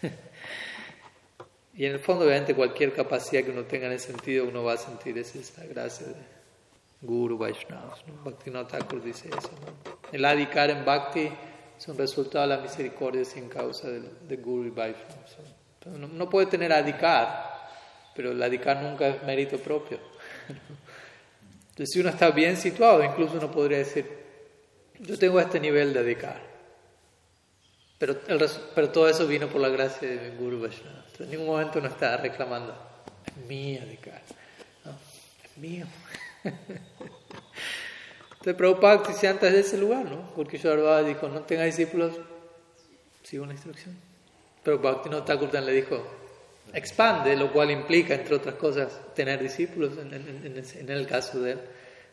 y en el fondo, obviamente, cualquier capacidad que uno tenga en ese sentido, uno va a sentir esa gracia de Guru Vaishnava. ¿no? Thakur dice eso. El adikar en Bhakti es un resultado de la misericordia sin causa de, Guru y Vaishnava. No, no puede tener adikar, pero el adikar nunca es mérito propio. Entonces, si uno está bien situado, incluso uno podría decir, yo tengo este nivel de dedicar. Pero, todo eso vino por la gracia de Guru Vaishnava. En ningún momento uno está reclamando, es mío dedicar. No, es mío. Entonces, Prabhupada antes de ese lugar, ¿no? Porque Sharbhava dijo, no tenga discípulos, sigo una instrucción. Pero no Thakur le dijo, expande, lo cual implica, entre otras cosas, tener discípulos, en, el caso de él.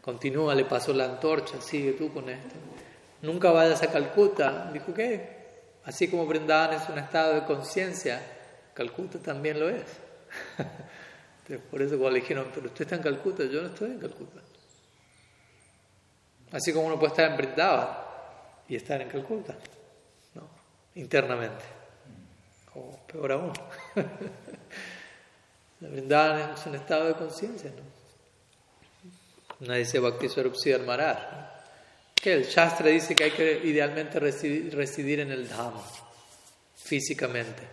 Continúa, le pasó la antorcha, sigue tú con esto. Nunca vayas a Calcuta. Dijo, ¿qué? Así como Brindavan es un estado de conciencia, Calcuta también lo es. por eso cuando le dijeron, pero usted está en Calcuta, yo no estoy en Calcuta. Así como uno puede estar en Brindavan y estar en Calcuta, ¿no? internamente o peor aún. la Vrindavan es un estado de conciencia, ¿no? Nadie dice Bhakti Swarup Maharaj. Que el Shastra dice que hay que idealmente residir, en el Dhamma, físicamente.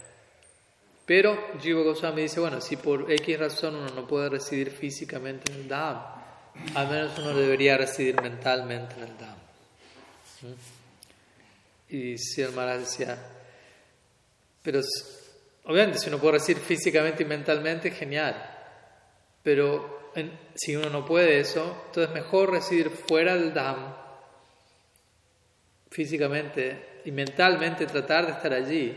Pero Jiva Goswami dice, bueno, si por X razón uno no puede residir físicamente en el Dhamma, al menos uno debería residir mentalmente en el Dhamma. ¿Mm? Y si el Maharaj decía, pero obviamente si uno puede residir físicamente y mentalmente, genial. Pero si uno no puede eso, entonces mejor residir fuera del Dham, físicamente y mentalmente tratar de estar allí,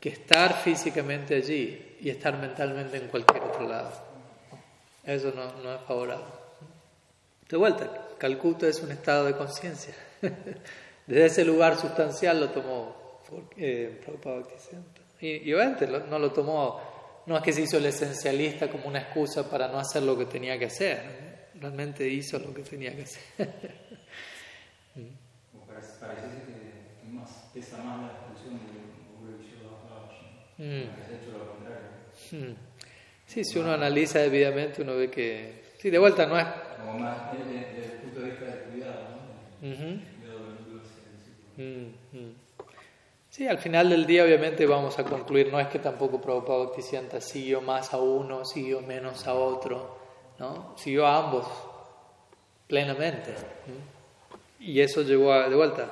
que estar físicamente allí y estar mentalmente en cualquier otro lado. Eso no, no es favorable. De vuelta, Calcuta es un estado de conciencia. Desde ese lugar sustancial lo tomó eh, y, y, obviamente no lo tomó, no es que se hizo el esencialista como una excusa para no hacer lo que tenía que hacer, realmente hizo lo que tenía que hacer. parece, que más, pesa más la expulsión de mm. hecho lo contrario. Mm. Sí, si uno analiza debidamente, uno ve que. Sí, de vuelta no es. Como más desde, el punto de vista del cuidado, ¿no? Uh -huh. cuidado mm, Sí, al final del día obviamente vamos a concluir, no es que tampoco Prabhupada Bhaktisiddhanta siguió más a uno, siguió menos a otro, ¿no? Siguió a ambos, plenamente. Y eso llevó de vuelta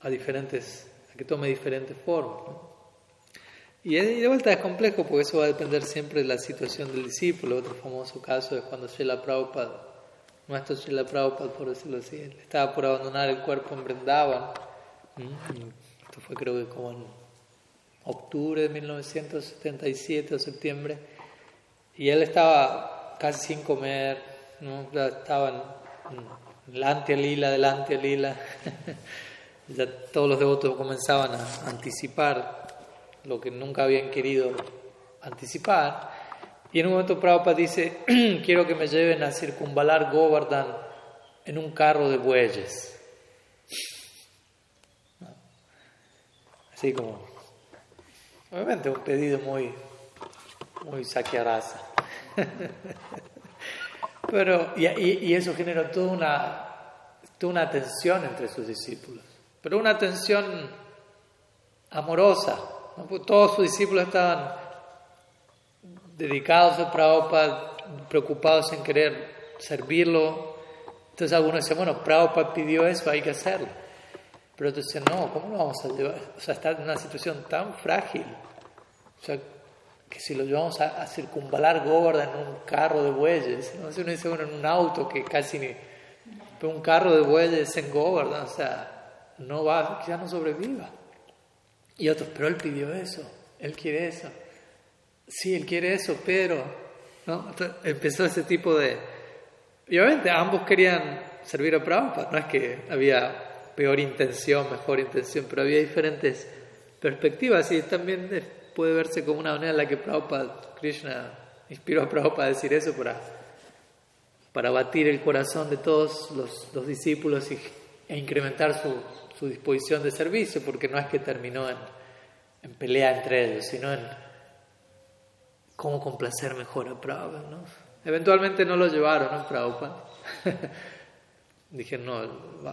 a diferentes, a que tome diferentes formas. Y de vuelta es complejo porque eso va a depender siempre de la situación del discípulo. Otro famoso caso es cuando Srila Prabhupada, nuestro Srila Prabhupada, por decirlo así, estaba por abandonar el cuerpo en Vrindavan. Esto fue creo que como en octubre de 1977 o septiembre. Y él estaba casi sin comer, ¿no? estaba en, la antialila delante lila. ya todos los devotos comenzaban a anticipar lo que nunca habían querido anticipar. Y en un momento Prabhupada dice, quiero que me lleven a circunvalar Govardhan en un carro de bueyes. Así como, obviamente un pedido muy, muy saquearaza. Pero, y, y, eso generó toda una, toda una tensión entre sus discípulos, pero una tensión amorosa, todos sus discípulos estaban dedicados a Prabhupada, preocupados en querer servirlo. Entonces algunos decían, bueno, Prabhupada pidió eso, hay que hacerlo. Pero otros decían, no, ¿cómo lo vamos a llevar? O sea, está en una situación tan frágil. O sea, que si lo llevamos a, circunvalar Govardhan en un carro de bueyes, no sé, uno dice, bueno, en un auto que casi ni... Un carro de bueyes en Govardhan, o sea, no va, quizás no sobreviva. Y otros, pero él pidió eso, él quiere eso. Sí, él quiere eso, pero... ¿no? empezó ese tipo de... Obviamente ambos querían servir a Prabhupada, no es que había peor intención, mejor intención, pero había diferentes perspectivas y también puede verse como una manera en la que Prabhupada, Krishna inspiró a Prabhupada a decir eso para, para batir el corazón de todos los, los discípulos y, e incrementar su, su disposición de servicio, porque no es que terminó en, en pelea entre ellos, sino en cómo complacer mejor a Prabhupada. Eventualmente no lo llevaron a Prabhupada. Dije, no,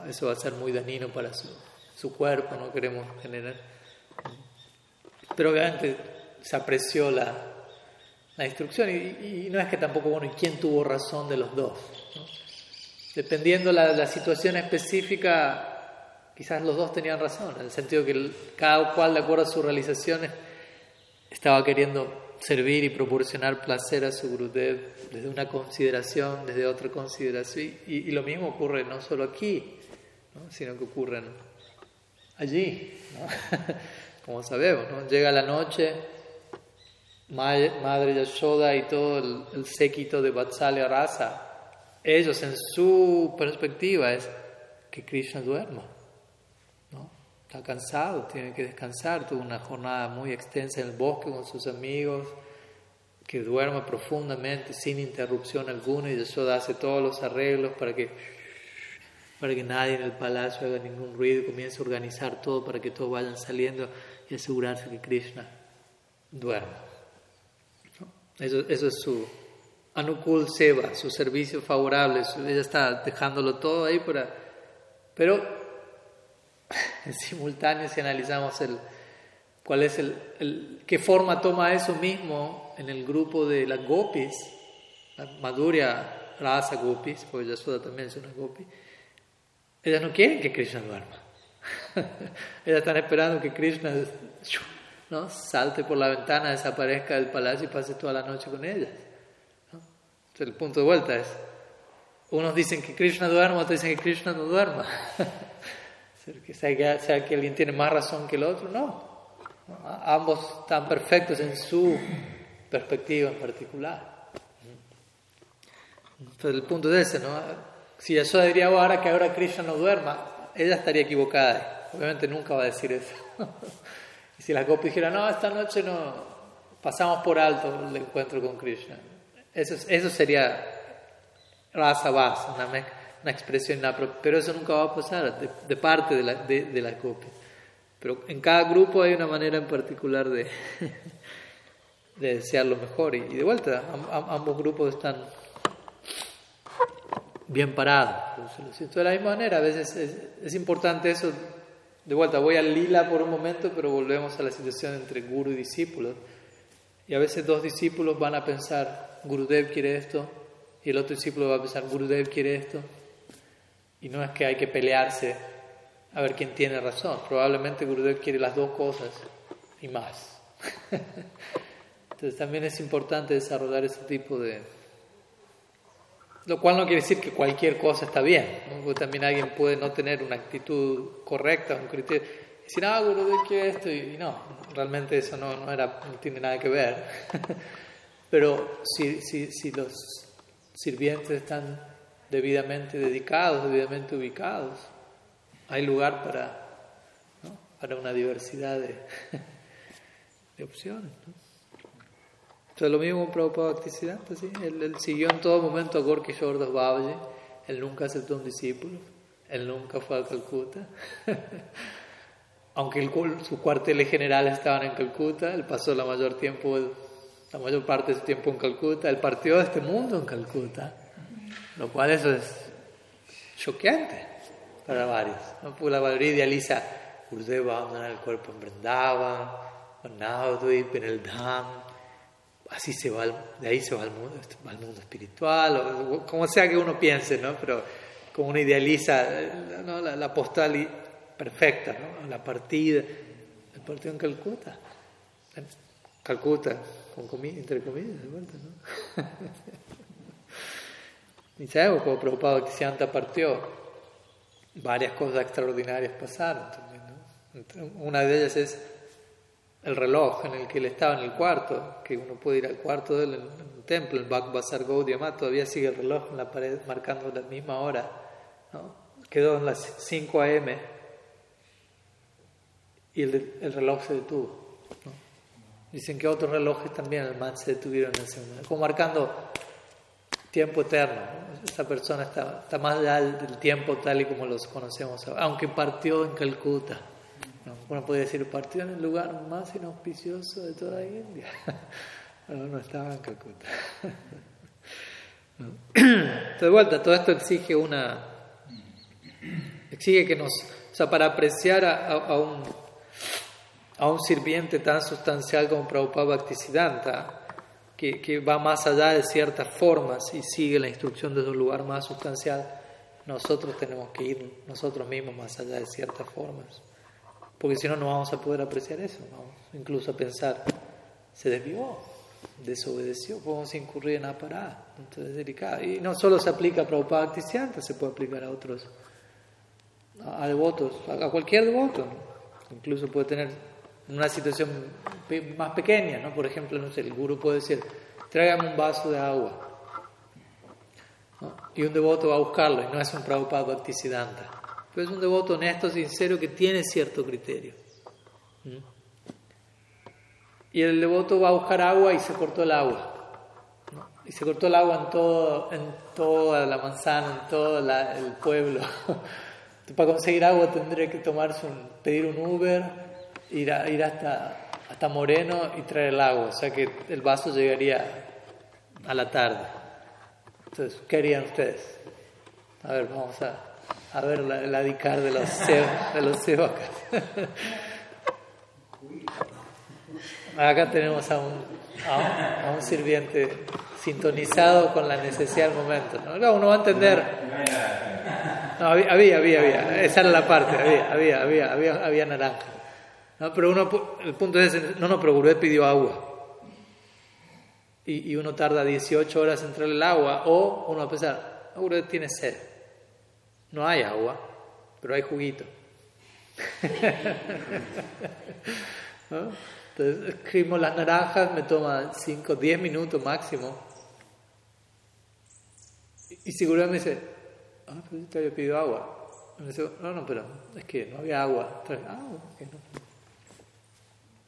eso va a ser muy dañino para su, su cuerpo, no queremos generar. Pero obviamente se apreció la, la instrucción y, no es que tampoco, bueno, ¿y quién tuvo razón de los dos? Dependiendo la, la situación específica, quizás los dos tenían razón, en el sentido que cada cual, de acuerdo a sus realizaciones, estaba queriendo servir y proporcionar placer a su Gurudev desde una consideración, desde otra consideración. Y, lo mismo ocurre no solo aquí, sino que ocurre allí, como sabemos. Llega la noche, Madre Yashoda y todo el, séquito de Vatsalya Rasa, ellos en su perspectiva es que Krishna duerma está cansado, tiene que descansar, tuvo una jornada muy extensa en el bosque con sus amigos, que duerma profundamente, sin interrupción alguna, y eso hace todos los arreglos para que, para que nadie en el palacio haga ningún ruido, comience a organizar todo para que todos vayan saliendo y asegurarse que Krishna duerma. Eso, eso es su Anukul Seva, su servicio favorable, ella está dejándolo todo ahí para... Pero en simultáneo si analizamos el, cuál es el, qué forma toma eso mismo en el grupo de las gopis, la Madhurya Rasa Gopis, porque Yashoda también es una gopi, ellas no quieren que Krishna duerma. ellas están esperando que Krishna ¿no? salte por la ventana, desaparezca del palacio y pase toda la noche con ellas. el punto de vuelta es, unos dicen que Krishna duerma, otros dicen que Krishna no duerma. que sea, sea que alguien tiene más razón que el otro, no. Ambos están perfectos en su perspectiva en particular. Entonces el punto es ese, ¿no? Si eso diría ahora que ahora Krishna no duerma, ella estaría equivocada. Obviamente nunca va a decir eso. y si la copa dijera, no, esta noche no, pasamos por alto el encuentro con Krishna. Eso, eso sería rasa basa, una una expresión pero eso nunca va a pasar de, parte de la, de, la copia. Pero en cada grupo hay una manera en particular de, de desear lo mejor. Y, de vuelta, ambos grupos están bien parados. De la misma manera, a veces es, importante eso. De vuelta, voy al lila por un momento, pero volvemos a la situación entre guru y discípulo. Y a veces dos discípulos van a pensar, Gurudev quiere esto, Y el otro discípulo va a pensar, Gurudev quiere esto. Y no es que hay que pelearse a ver quién tiene razón. Probablemente Gurudev quiere las dos cosas y más. Entonces también es importante desarrollar ese tipo de... Lo cual no quiere decir que cualquier cosa está bien, porque también alguien puede no tener una actitud correcta, un criterio, decir, ah, Gurudev quiere esto, y no, realmente eso no, no, era, no tiene nada que ver. Pero si, si, si los sirvientes están debidamente dedicados, debidamente ubicados, hay lugar para, para una diversidad de, de opciones. Entonces, lo mismo con Prabhupada Bhaktisiddhanta, ¿sí? Él, él, siguió en todo momento a Gorky Shordas Babaji, él nunca aceptó un discípulo, él nunca fue a Calcuta. Aunque el, sus cuarteles generales estaban en Calcuta, él pasó la mayor, tiempo, la mayor parte de su tiempo en Calcuta, él partió de este mundo en Calcuta, lo cual eso es choqueante para varios. ¿no? Porque la mayoría idealiza Gurudeva va a abandonar el cuerpo en Vrindavan, en Navadvip, en el Dham, así se va, de ahí se va al mundo, al mundo espiritual, o como sea que uno piense, ¿no? Pero como uno idealiza ¿no? la, la, postal perfecta, ¿no? La partida, el partido en Calcuta, en Calcuta, con comida, entre comillas, de vuelta, ¿no? y sabemos como Prabhupada Kisianta partió, varias cosas extraordinarias pasaron también, ¿no? Una de ellas es el reloj en el que él estaba en el cuarto, que uno puede ir al cuarto de él en templo, el Bhakbasar Gaudiya todavía sigue el reloj en la pared marcando la misma hora. Quedó en las 5 a.m. y el, el, reloj se detuvo. Dicen que otros relojes también el man se detuvieron en ese momento, como marcando tiempo eterno. ¿no? Esa persona está, más del tiempo tal y como los conocemos aunque partió en Calcuta. Uno puede decir, partió en el lugar más inauspicioso de toda India. Pero no estaba en Calcuta. De vuelta, todo esto exige una. exige que nos. O sea, para apreciar a, a, a un, a un sirviente tan sustancial como Prabhupada Bhaktisiddhanta, que, que va más allá de ciertas formas y sigue la instrucción de un lugar más sustancial, nosotros tenemos que ir nosotros mismos más allá de ciertas formas porque si no, no vamos a poder apreciar eso, vamos incluso a pensar, se desvió, desobedeció, podemos incurrir en apará, entonces es delicado. Y no solo se aplica a Prabhupada Bhaktisiddhanta, se puede aplicar a otros, a, devotos, a, cualquier devoto, incluso puede tener una situación más pequeña, ¿no? Por ejemplo, no sé, el guru puede decir, tráigame un vaso de agua, ¿no? y un devoto va a buscarlo, y no es un Prabhupada Bhaktisiddhanta pero es un devoto honesto, sincero, que tiene cierto criterio. ¿Mm? Y el devoto va a buscar agua y se cortó el agua. Y se cortó el agua en, todo, en toda la manzana, en todo la, el pueblo. Para conseguir agua tendré que tomarse un, pedir un Uber, ir, a, ir hasta, hasta Moreno y traer el agua. O sea que el vaso llegaría a la tarde. Entonces, ¿qué harían ustedes? A ver, vamos a, a ver la, la de los de los. Acá tenemos a un, a un, sirviente sintonizado con la necesidad del momento. ¿no? Uno va a entender. No, había, había, había, había, Esa era la parte. Había, había, había, había, naranja. ¿no? Pero uno, el punto es, no, no, pero Gurudet pidió agua. Y, y, uno tarda 18 horas en traer el agua, o uno va a pensar, Gurudet tiene sed. No hay agua, pero hay juguito. ¿No? Entonces, escribimos las naranjas, me toma 5, 10 minutos máximo. Y, y seguramente me dice, ah, pero yo te había pedido agua. Y me dice, no, no, pero es que no había agua. Entonces, ah, okay, no.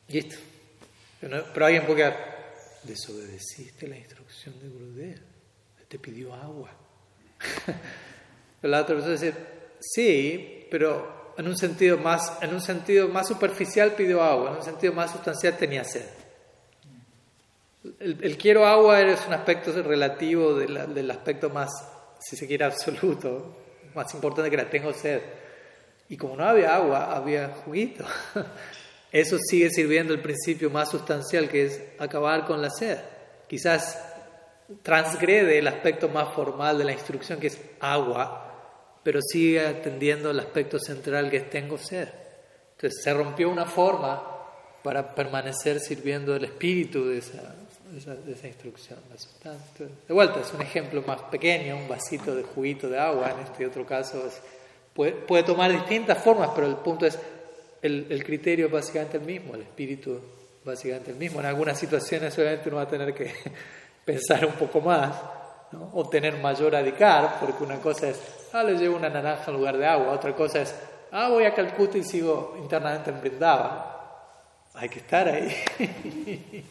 Listo. Pero, pero alguien puede desobedeciste la instrucción de Gurudev. Te pidió agua. La otra persona dice, sí, pero en un sentido más, en un sentido más superficial pidió agua, en un sentido más sustancial tenía sed. El, el quiero agua es un aspecto relativo de la, del aspecto más, si se quiere, absoluto, más importante que la tengo sed. Y como no había agua, había juguito. Eso sigue sirviendo el principio más sustancial que es acabar con la sed. Quizás transgrede el aspecto más formal de la instrucción que es agua, pero sigue atendiendo el aspecto central que es tengo sed. Entonces se rompió una forma para permanecer sirviendo el espíritu de esa, de esa, instrucción, De vuelta, es un ejemplo más pequeño, un vasito de juguito de agua, en este otro caso puede, puede, tomar distintas formas, pero el punto es, el, el criterio es básicamente el mismo, el espíritu básicamente el mismo. En algunas situaciones obviamente uno va a tener que pensar un poco más, ¿no? o tener mayor radical, porque una cosa es, ah, le llevo una naranja en lugar de agua, otra cosa es, ah, voy a Calcuta y sigo internamente en Brindava. Hay que estar ahí.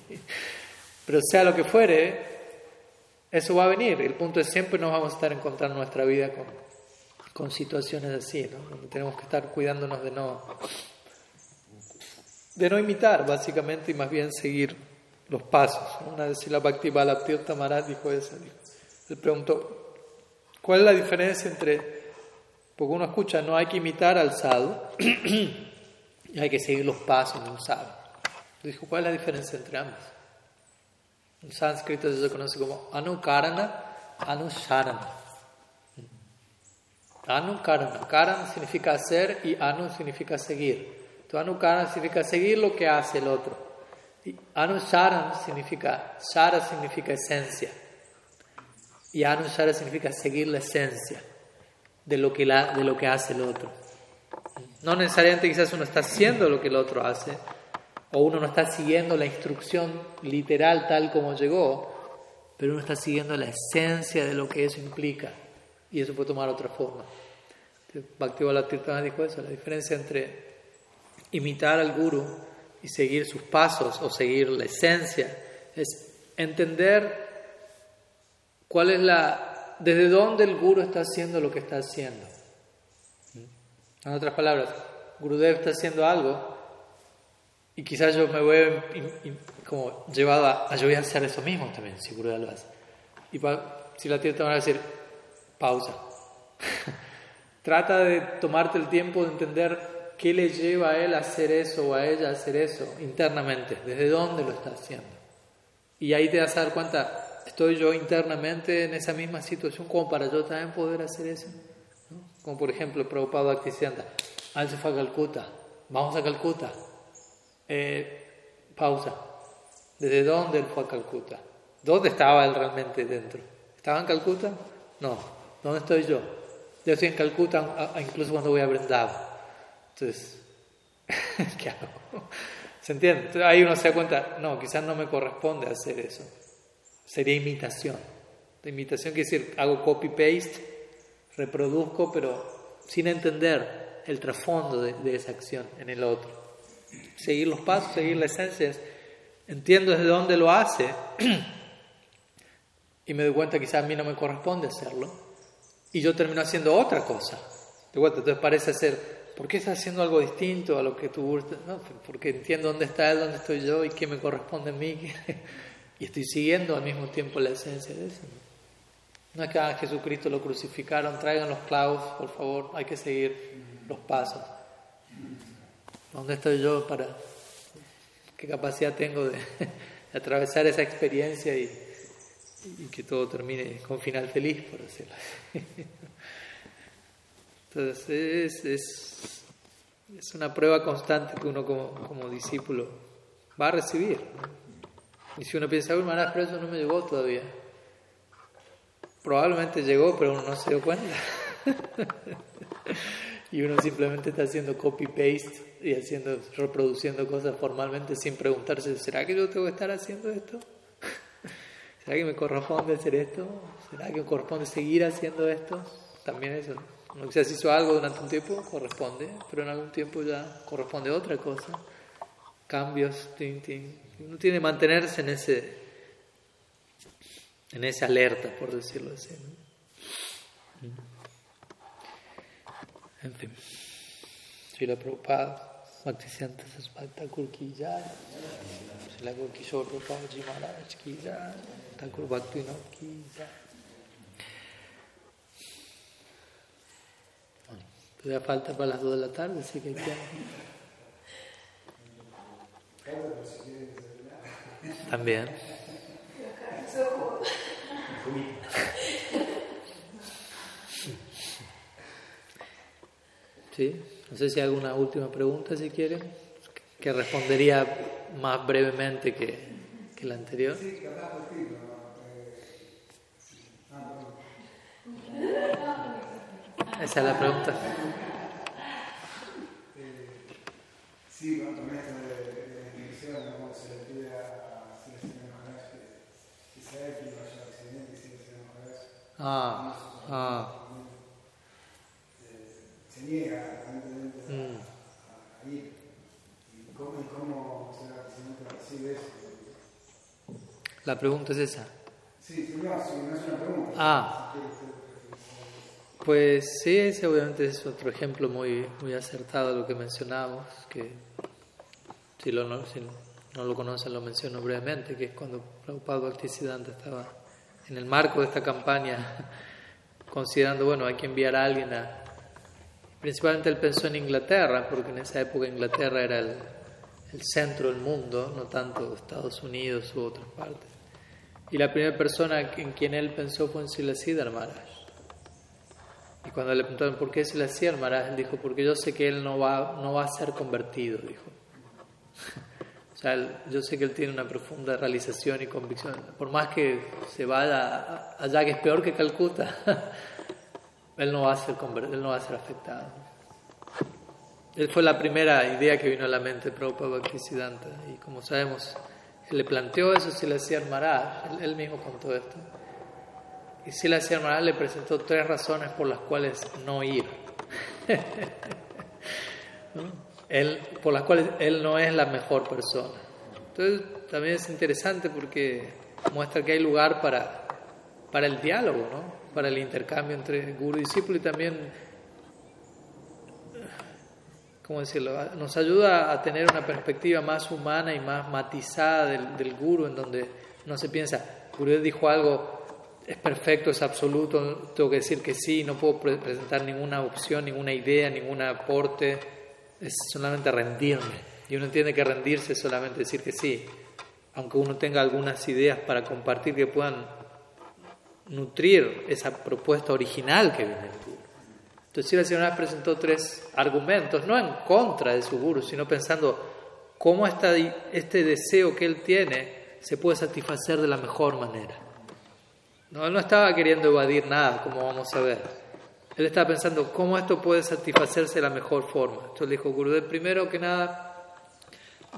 Pero sea lo que fuere, eso va a venir. El punto es siempre nos vamos a estar encontrando nuestra vida con, con situaciones así, ¿no? donde tenemos que estar cuidándonos de no de no imitar, básicamente, y más bien seguir los pasos. Una vez la Bhakti Maharaj dijo eso. Dijo. Él preguntó, ¿cuál es la diferencia entre, porque uno escucha, no hay que imitar al sadhu y hay que seguir los pasos de un sadhu. Dijo, ¿cuál es la diferencia entre ambos? En sánscrito se conoce como anukarana, anusharana. Anukarana, karana significa hacer y anu significa seguir. Anukara significa seguir lo que hace el otro. Y Anusaran significa, Shara significa esencia. Y Anusara significa seguir la esencia de lo, que de lo que hace el otro. No necesariamente quizás uno está haciendo lo que el otro hace, o uno no está siguiendo la instrucción literal tal como llegó, pero uno está siguiendo la esencia de lo que eso implica. Y eso puede tomar otra forma. Bhaktivala Tirtana dijo eso, la diferencia entre imitar al guru y seguir sus pasos o seguir la esencia, es entender cuál es la, desde dónde el guru está haciendo lo que está haciendo. En otras palabras, Gurudev está haciendo algo y quizás yo me voy como llevado a, yo voy a hacer eso mismo también, si Gurudev lo hace. Y si la tierra te va a decir, pausa. Trata de tomarte el tiempo de entender ¿Qué le lleva a él a hacer eso o a ella a hacer eso internamente? ¿Desde dónde lo está haciendo? Y ahí te vas a dar cuenta, estoy yo internamente en esa misma situación como para yo también poder hacer eso. Como por ejemplo, Prabhupada Bhaktisiddhanta, se fue a Calcuta, vamos a Calcuta. Eh, pausa. ¿Desde dónde él fue a Calcuta? ¿Dónde estaba él realmente dentro? ¿Estaba en Calcuta? No. ¿Dónde estoy yo? Yo estoy en Calcuta incluso cuando voy a Brindava. Entonces, ¿qué hago? ¿Se entiende? Entonces, ahí uno se da cuenta, no, quizás no me corresponde hacer eso. Sería imitación. La imitación quiere decir, hago copy-paste, reproduzco, pero sin entender el trasfondo de, esa acción en el otro. Seguir los pasos, seguir la esencia, entiendo desde dónde lo hace y me doy cuenta que quizás a mí no me corresponde hacerlo y yo termino haciendo otra cosa. De vuelta, entonces parece ser ¿Por qué está haciendo algo distinto a lo que tú no, Porque entiendo dónde está él, dónde estoy yo y qué me corresponde a mí. y estoy siguiendo al mismo tiempo la esencia de eso. No es que a Jesucristo lo crucificaron, traigan los clavos, por favor, hay que seguir los pasos. ¿Dónde estoy yo para qué capacidad tengo de, atravesar esa experiencia y, que todo termine con final feliz, por decirlo? Entonces es, es, una prueba constante que uno como, como discípulo va a recibir. Y si uno piensa, uy, maná, pero eso no me llegó todavía. Probablemente llegó, pero uno no se dio cuenta. y uno simplemente está haciendo copy-paste y haciendo, reproduciendo cosas formalmente sin preguntarse, ¿será que yo tengo que estar haciendo esto? ¿Será que me corresponde hacer esto? ¿Será que me corresponde seguir haciendo esto? También eso. No quizás hizo algo durante un tiempo, corresponde, pero en algún tiempo ya corresponde otra cosa. Cambios, uno tiene que mantenerse en ese, en esa alerta, por decirlo así. En fin. Srila Prabhupada, Bhaktisiddhanta Sarasvati ki jai, Srila Gorkishore Prabhupada Maharaj ki jai, Thakur Bhaktivinoda ki jai. Todavía falta para las 2 de la tarde, así que ya. También. Sí, no sé si hay alguna última pregunta si quieren, que respondería más brevemente que, que la anterior. Poquito, Esa es la pregunta. Eh, sí, con esto de, de la inscripción, como se le pide a Celestino Maharaj que Israel que vaya a Occidente y Celestino Maharaj. Ah, ah, Se niega Mm. a- ir. ¿Y cómo, Occidente recibe eso? la pregunta es esa. Sí, sí, no, es una pregunta. Ah. Pues sí, ese obviamente es otro ejemplo muy, muy acertado de lo que mencionamos, que si, lo, no, si no lo conocen lo menciono brevemente, que es cuando Prabhupada Bhaktisiddhanta estaba en el marco de esta campaña, considerando, bueno, hay que enviar a alguien a... Principalmente él pensó en Inglaterra, porque en esa época Inglaterra era el, el centro del mundo, no tanto Estados Unidos u otras partes. Y la primera persona en quien él pensó fue en Silasidhar Maharaj. Y cuando le preguntaron por qué el Maharaj, él dijo, porque yo sé que él no va, no va a ser convertido, dijo. O sea, él- yo sé que él tiene una profunda realización y convicción. Por más que se vaya allá, que es peor que Calcuta, él no va a ser, él no va a ser afectado. Él fue la primera idea que vino a la mente de Prabhupada Bhaktisiddhanta. Y como sabemos, él le planteó eso, se le hacía Maharaj, él, él mismo contó esto. Y si la Maharaj le presentó tres razones por las cuales no ir. ¿No? Él, por las cuales él no es la mejor persona. Entonces también es interesante porque muestra que hay lugar para, para el diálogo, ¿no? para el intercambio entre guru y discípulo y también, ¿cómo decirlo? Nos ayuda a tener una perspectiva más humana y más matizada del, guru en donde no se piensa, Guru dijo algo, es perfecto, es absoluto, tengo que decir que sí, no puedo pre- presentar ninguna opción, ninguna idea, ningún aporte, es solamente rendirme. Y uno entiende que rendirse es solamente decir que sí, aunque uno tenga algunas ideas para compartir que puedan nutrir esa propuesta original que viene del guru. Entonces, Sri Sivananda presentó tres argumentos, no en contra de su guru, sino pensando cómo esta, este deseo que él tiene se puede satisfacer de la mejor manera. No, él no estaba queriendo evadir nada, como vamos a ver. Él estaba pensando cómo esto puede satisfacerse de la mejor forma. Entonces le dijo, Gurudev, primero que nada,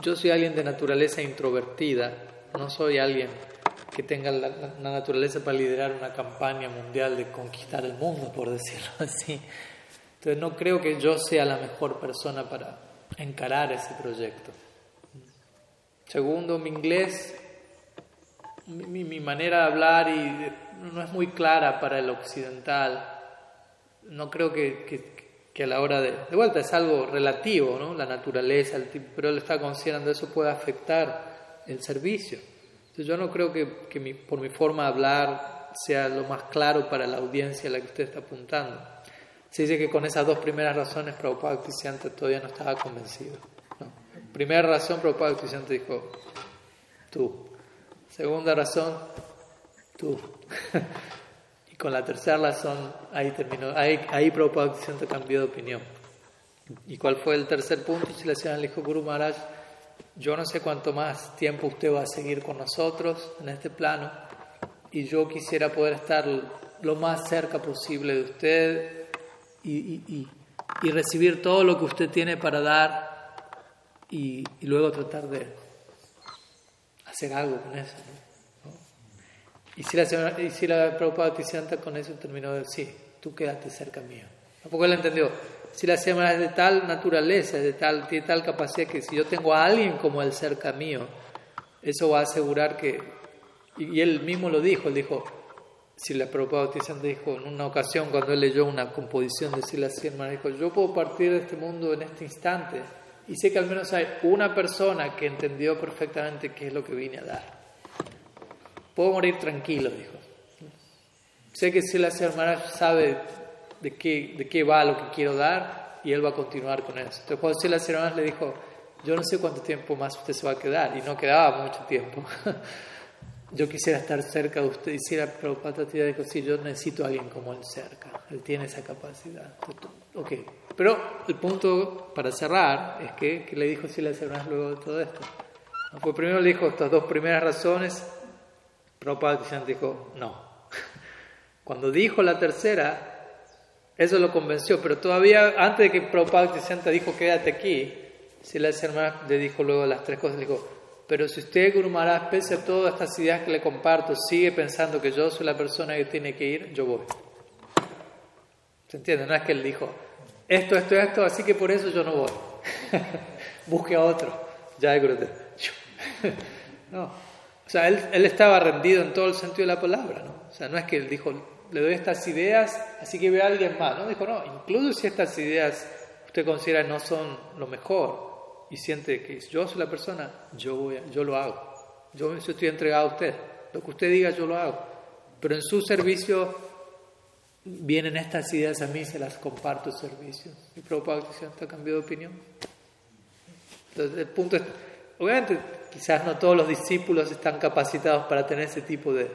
yo soy alguien de naturaleza introvertida, no soy alguien que tenga la, naturaleza para liderar una campaña mundial de conquistar el mundo, por decirlo así. Entonces no creo que yo sea la mejor persona para encarar ese proyecto. Segundo, mi inglés, mi, mi- manera de hablar y no es muy clara para el occidental. No creo que, que- a la hora de... De vuelta es algo relativo, ¿no? La naturaleza, el tipo, pero él está considerando eso puede afectar el servicio. Entonces yo no creo que, que por mi forma de hablar sea lo más claro para la audiencia a la que usted está apuntando. Se dice que con esas dos primeras razones Prabhupada Bhaktisiddhanta todavía no estaba convencido. ¿no? Primera razón, Prabhupada Bhaktisiddhanta dijo, tú. Segunda razón, tú. y con la tercera razón, ahí terminó, ahí, ahí Prabhupada Bhaktisiddhanta cambió de opinión. ¿Y cuál fue el tercer punto? Si le le dijo Guru Maharaj, yo no sé cuánto más tiempo usted va a seguir con nosotros en este plano y yo quisiera poder estar lo más cerca posible de usted y, y- y- y recibir todo lo que usted tiene para dar y, y luego tratar de hacer algo con eso. Y si la, señora- y si la Prabhupada Bhaktisiddhanta con eso terminó de sí, tú quédate cerca mío. Tampoco él entendió. Si la semana es de tal naturaleza, es de tal, tiene tal capacidad que si yo tengo a alguien como él cerca mío, eso va a asegurar que. Y, y él mismo lo dijo, él dijo, si la Prabhupada Bhaktisiddhanta dijo en una ocasión cuando él leyó una composición de Sila Sirman, dijo, yo puedo partir de este mundo en este instante y sé que al menos hay una persona que entendió perfectamente qué es lo que vine a dar. Puedo morir tranquilo, dijo. Sé que Sila Sirman sabe de qué, de qué va lo que quiero dar y él va a continuar con eso. Entonces cuando Sila Sirman le dijo, yo no sé cuánto tiempo más usted se va a quedar y no quedaba mucho tiempo. yo quisiera estar cerca de usted. Hiciera Prabhupada dijo, sí, yo necesito a alguien como él cerca. Él tiene esa capacidad. Ok, pero el punto para cerrar es que, que le dijo Sila Cervantes luego de todo esto. Pues primero le dijo estas dos primeras razones, Prabhupada dijo, no. Cuando dijo la tercera, eso lo convenció, pero todavía antes de que Prabhupada dijo quédate aquí, Sila Cervantes le dijo luego las tres cosas, le dijo, pero si usted, Guru Maharaj, pese a todas estas ideas que le comparto, sigue pensando que yo soy la persona que tiene que ir, yo voy. ¿Se entiende? No es que él dijo, esto, esto, esto, así que por eso yo no voy. Busque a otro. Ya, Gurudev. no. Sea, él, estaba rendido en todo el sentido de la palabra, ¿no? O sea, no es que él dijo, le doy estas ideas, así que ve a alguien más. No, dijo, no, incluso si estas ideas usted considera no son lo mejor, y siente que yo soy la persona, yo, voy yo lo hago. Yo estoy entregado a usted. Lo que usted diga, yo lo hago. Pero en su servicio vienen estas ideas a mí, se las comparto el servicio. Y Prabhupada ha cambiado de opinión. Entonces, el punto es, obviamente, quizás no todos los discípulos están capacitados para tener ese tipo de,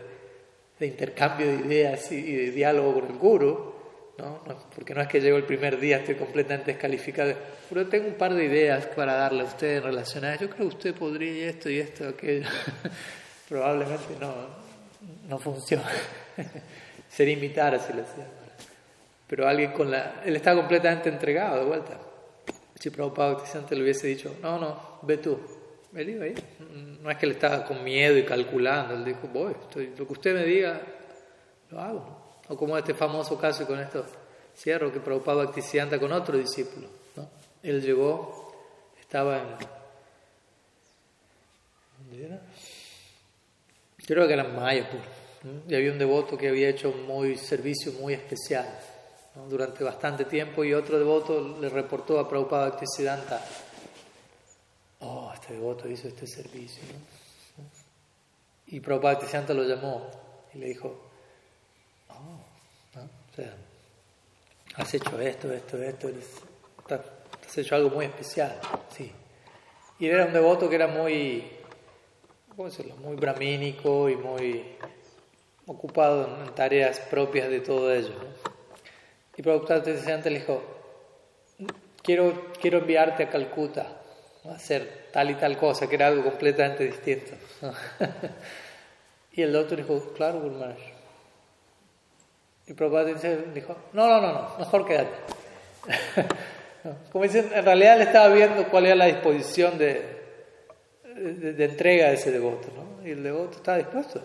intercambio de ideas y, de diálogo con el guru, ¿no? porque no es que llego el primer día, estoy completamente descalificado, pero tengo un par de ideas para darle a usted en relación a Yo creo que usted podría esto y esto, aquello. Probablemente no, no funciona. Sería imitar así lo hacía. Pero alguien con la... Él está completamente entregado de vuelta. Si Prabhupada le hubiese dicho, no, no, ve tú. Él iba ahí. No es que él estaba con miedo y calculando. Él dijo, voy, lo que usted me diga, lo hago. O como este famoso caso, con esto cierro, que Prabhupada Bhaktisiddhanta con otro discípulo. ¿no? Él llegó, estaba en... Creo que era en Mayapur. Y había un devoto que había hecho un servicio muy especial durante bastante tiempo y otro devoto le reportó a Prabhupada Bhaktisiddhanta, oh, este devoto hizo este servicio. Y Prabhupada Bhaktisiddhanta lo llamó y le dijo, has hecho esto, esto, esto, has hecho algo muy especial, sí. Y era un devoto que era muy, ¿cómo decirlo?, muy bramínico y muy ocupado en tareas propias de todo ello. Y Prabhupada antes le dijo, quiero, quiero enviarte a Calcuta hacer tal y tal cosa, que era algo completamente distinto. y el doctor dijo, claro, Guru y Prabhupada dijo, no, no, no, no, mejor quédate. Como dicen, en realidad le estaba viendo cuál era la disposición de, de, entrega de ese devoto, ¿no? Y el devoto estaba dispuesto.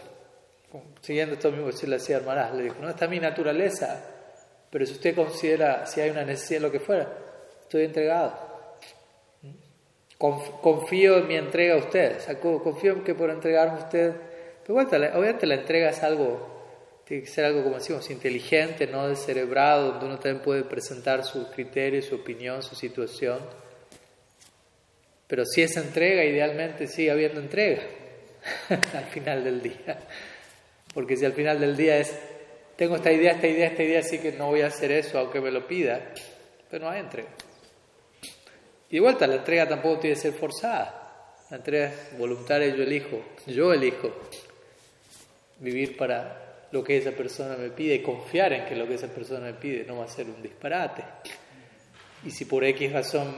Siguiendo esto mismo que le decía hermanas, le dijo, no, esta es mi naturaleza, pero si usted considera, si hay una necesidad, lo que fuera, estoy entregado. Confío en mi entrega a usted, confío en que por entregarme a usted, pero obviamente la entrega es algo tiene que ser algo, como decimos, inteligente, no descerebrado, donde uno también puede presentar su criterio, su opinión, su situación. Pero si es entrega, idealmente sigue habiendo entrega al final del día. Porque si al final del día es, tengo esta idea, esta idea, esta idea, así que no voy a hacer eso aunque me lo pida, pero no hay entrega. Y de vuelta, la entrega tampoco tiene que ser forzada. La entrega es voluntaria, yo elijo, yo elijo vivir para lo que esa persona me pide y confiar en que lo que esa persona me pide no va a ser un disparate. Y si por X razón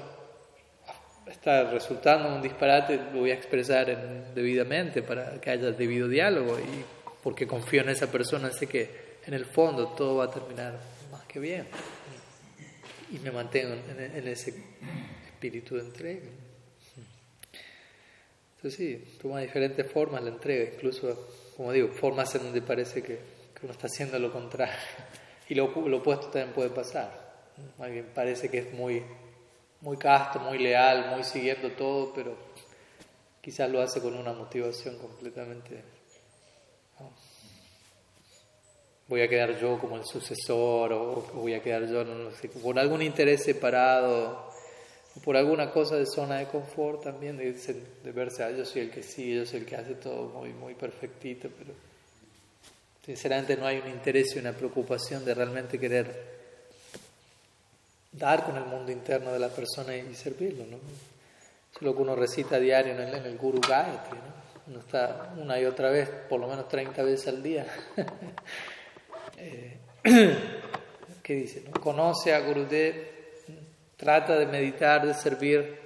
está resultando un disparate, lo voy a expresar debidamente para que haya debido diálogo y porque confío en esa persona, sé que en el fondo todo va a terminar más que bien. Y me mantengo en, en ese espíritu de entrega. Entonces sí, toma diferentes formas la entrega, incluso como digo, formas en donde parece que, uno está haciendo lo contrario. Y lo, lo, opuesto también puede pasar. Más bien parece que es muy, muy casto, muy leal, muy siguiendo todo, pero quizás lo hace con una motivación completamente... Voy a quedar yo como el sucesor o, voy a quedar yo, no, sé, por algún interés separado por alguna cosa de zona de confort también, de, verse, ah, yo soy el que sigue, yo soy el que hace todo muy, muy perfectito, pero sinceramente no hay un interés y una preocupación de realmente querer dar con el mundo interno de la persona y servirlo, ¿no? es lo que uno recita a diario en el, en el Guru Gayatri, ¿no? uno está una y otra vez, por lo menos 30 veces al día. eh, ¿Qué dice? Conoce a Gurudev, trata de meditar, de servir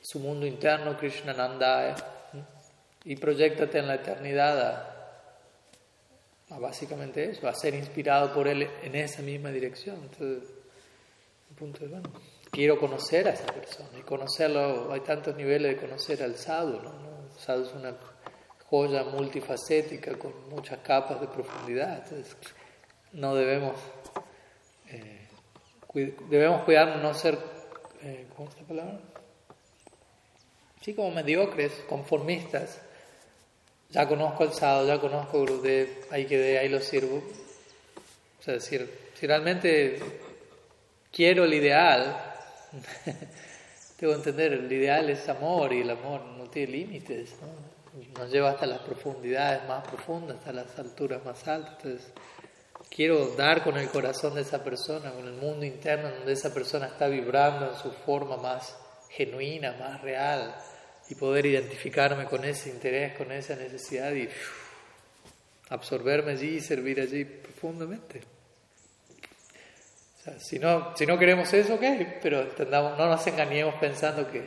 su mundo interno, Krishna Nandaya, y proyectate en la eternidad a, básicamente eso, a ser inspirado por él en esa misma dirección. Entonces, punto es, bueno, quiero conocer a esa persona y conocerlo, hay tantos niveles de conocer al sadhu, ¿no? El sadhu es una joya multifacética con muchas capas de profundidad, entonces no debemos, debemos cuidarnos no ser, eh, ¿cómo es la palabra? Sí, como mediocres, conformistas. Ya conozco al sadhu, ya conozco Gurudev, ahí quedé, ahí lo sirvo. O sea, decir, si realmente quiero el ideal, que entender, el ideal es amor y el amor no tiene límites, nos lleva hasta las profundidades más profundas, hasta las alturas más altas. Entonces, quiero dar con el corazón de esa persona, con el mundo interno donde esa persona está vibrando en su forma más genuina, más real, y poder identificarme con ese interés, con esa necesidad y absorberme allí y servir allí profundamente si, no, si no queremos eso, ok, pero no nos engañemos pensando que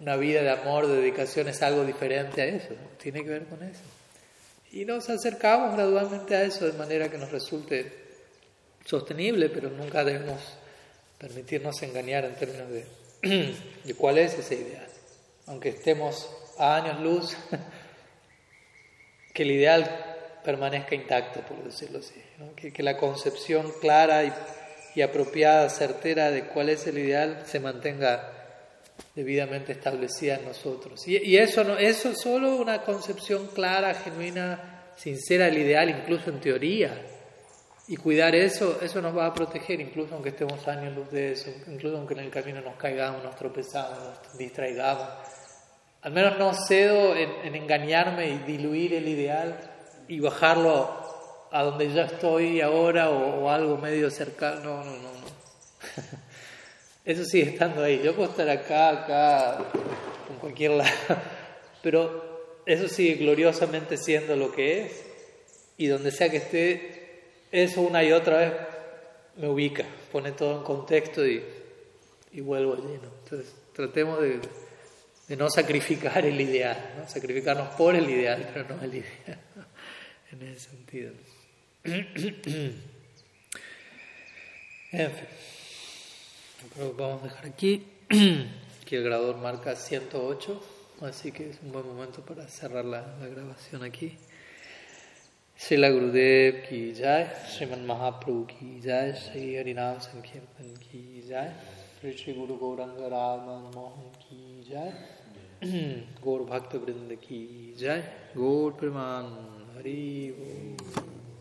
una vida de amor, de dedicación es algo diferente a eso, tiene que ver con eso. Y nos acercamos gradualmente a eso de manera que nos resulte sostenible, pero nunca debemos permitirnos engañar en términos de, de cuál es ese ideal. Aunque estemos a años luz, que el ideal permanezca intacto, por decirlo así, que, que la concepción clara y y apropiada, certera de cuál es el ideal, se mantenga debidamente establecida en nosotros. Y, eso, no, eso es solo una concepción clara, genuina, sincera del ideal, incluso en teoría. Y cuidar eso, eso nos va a proteger, incluso aunque estemos años luz de eso, incluso aunque en el camino nos caigamos, nos tropezamos, nos distraigamos. Al menos no cedo en, en engañarme y diluir el ideal y bajarlo a donde ya estoy ahora o, algo medio cercano. No, no, no. Eso sigue estando ahí. Yo puedo estar acá, acá, en cualquier lado. Pero eso sigue gloriosamente siendo lo que es. Y donde sea que esté, eso una y otra vez me ubica, pone todo en contexto y, y vuelvo allí. ¿no? Entonces, tratemos de, de, no sacrificar el ideal, ¿no? sacrificarnos por el ideal, pero no el ideal, en ese sentido. en fin. Creo que vamos a dejar aquí. que el grabador marca 108, así que es un buen momento para cerrar la, la grabación aquí. Srila Gurudev ki jai, Sriman Mahaprabhu ki jai, Sri Harinam Sankirtan ki jai, Sri Sri Guru Gauranga Radha Mohan ki jai, Gaur Bhakta Vrinda ki jai, Gaur Praman Hari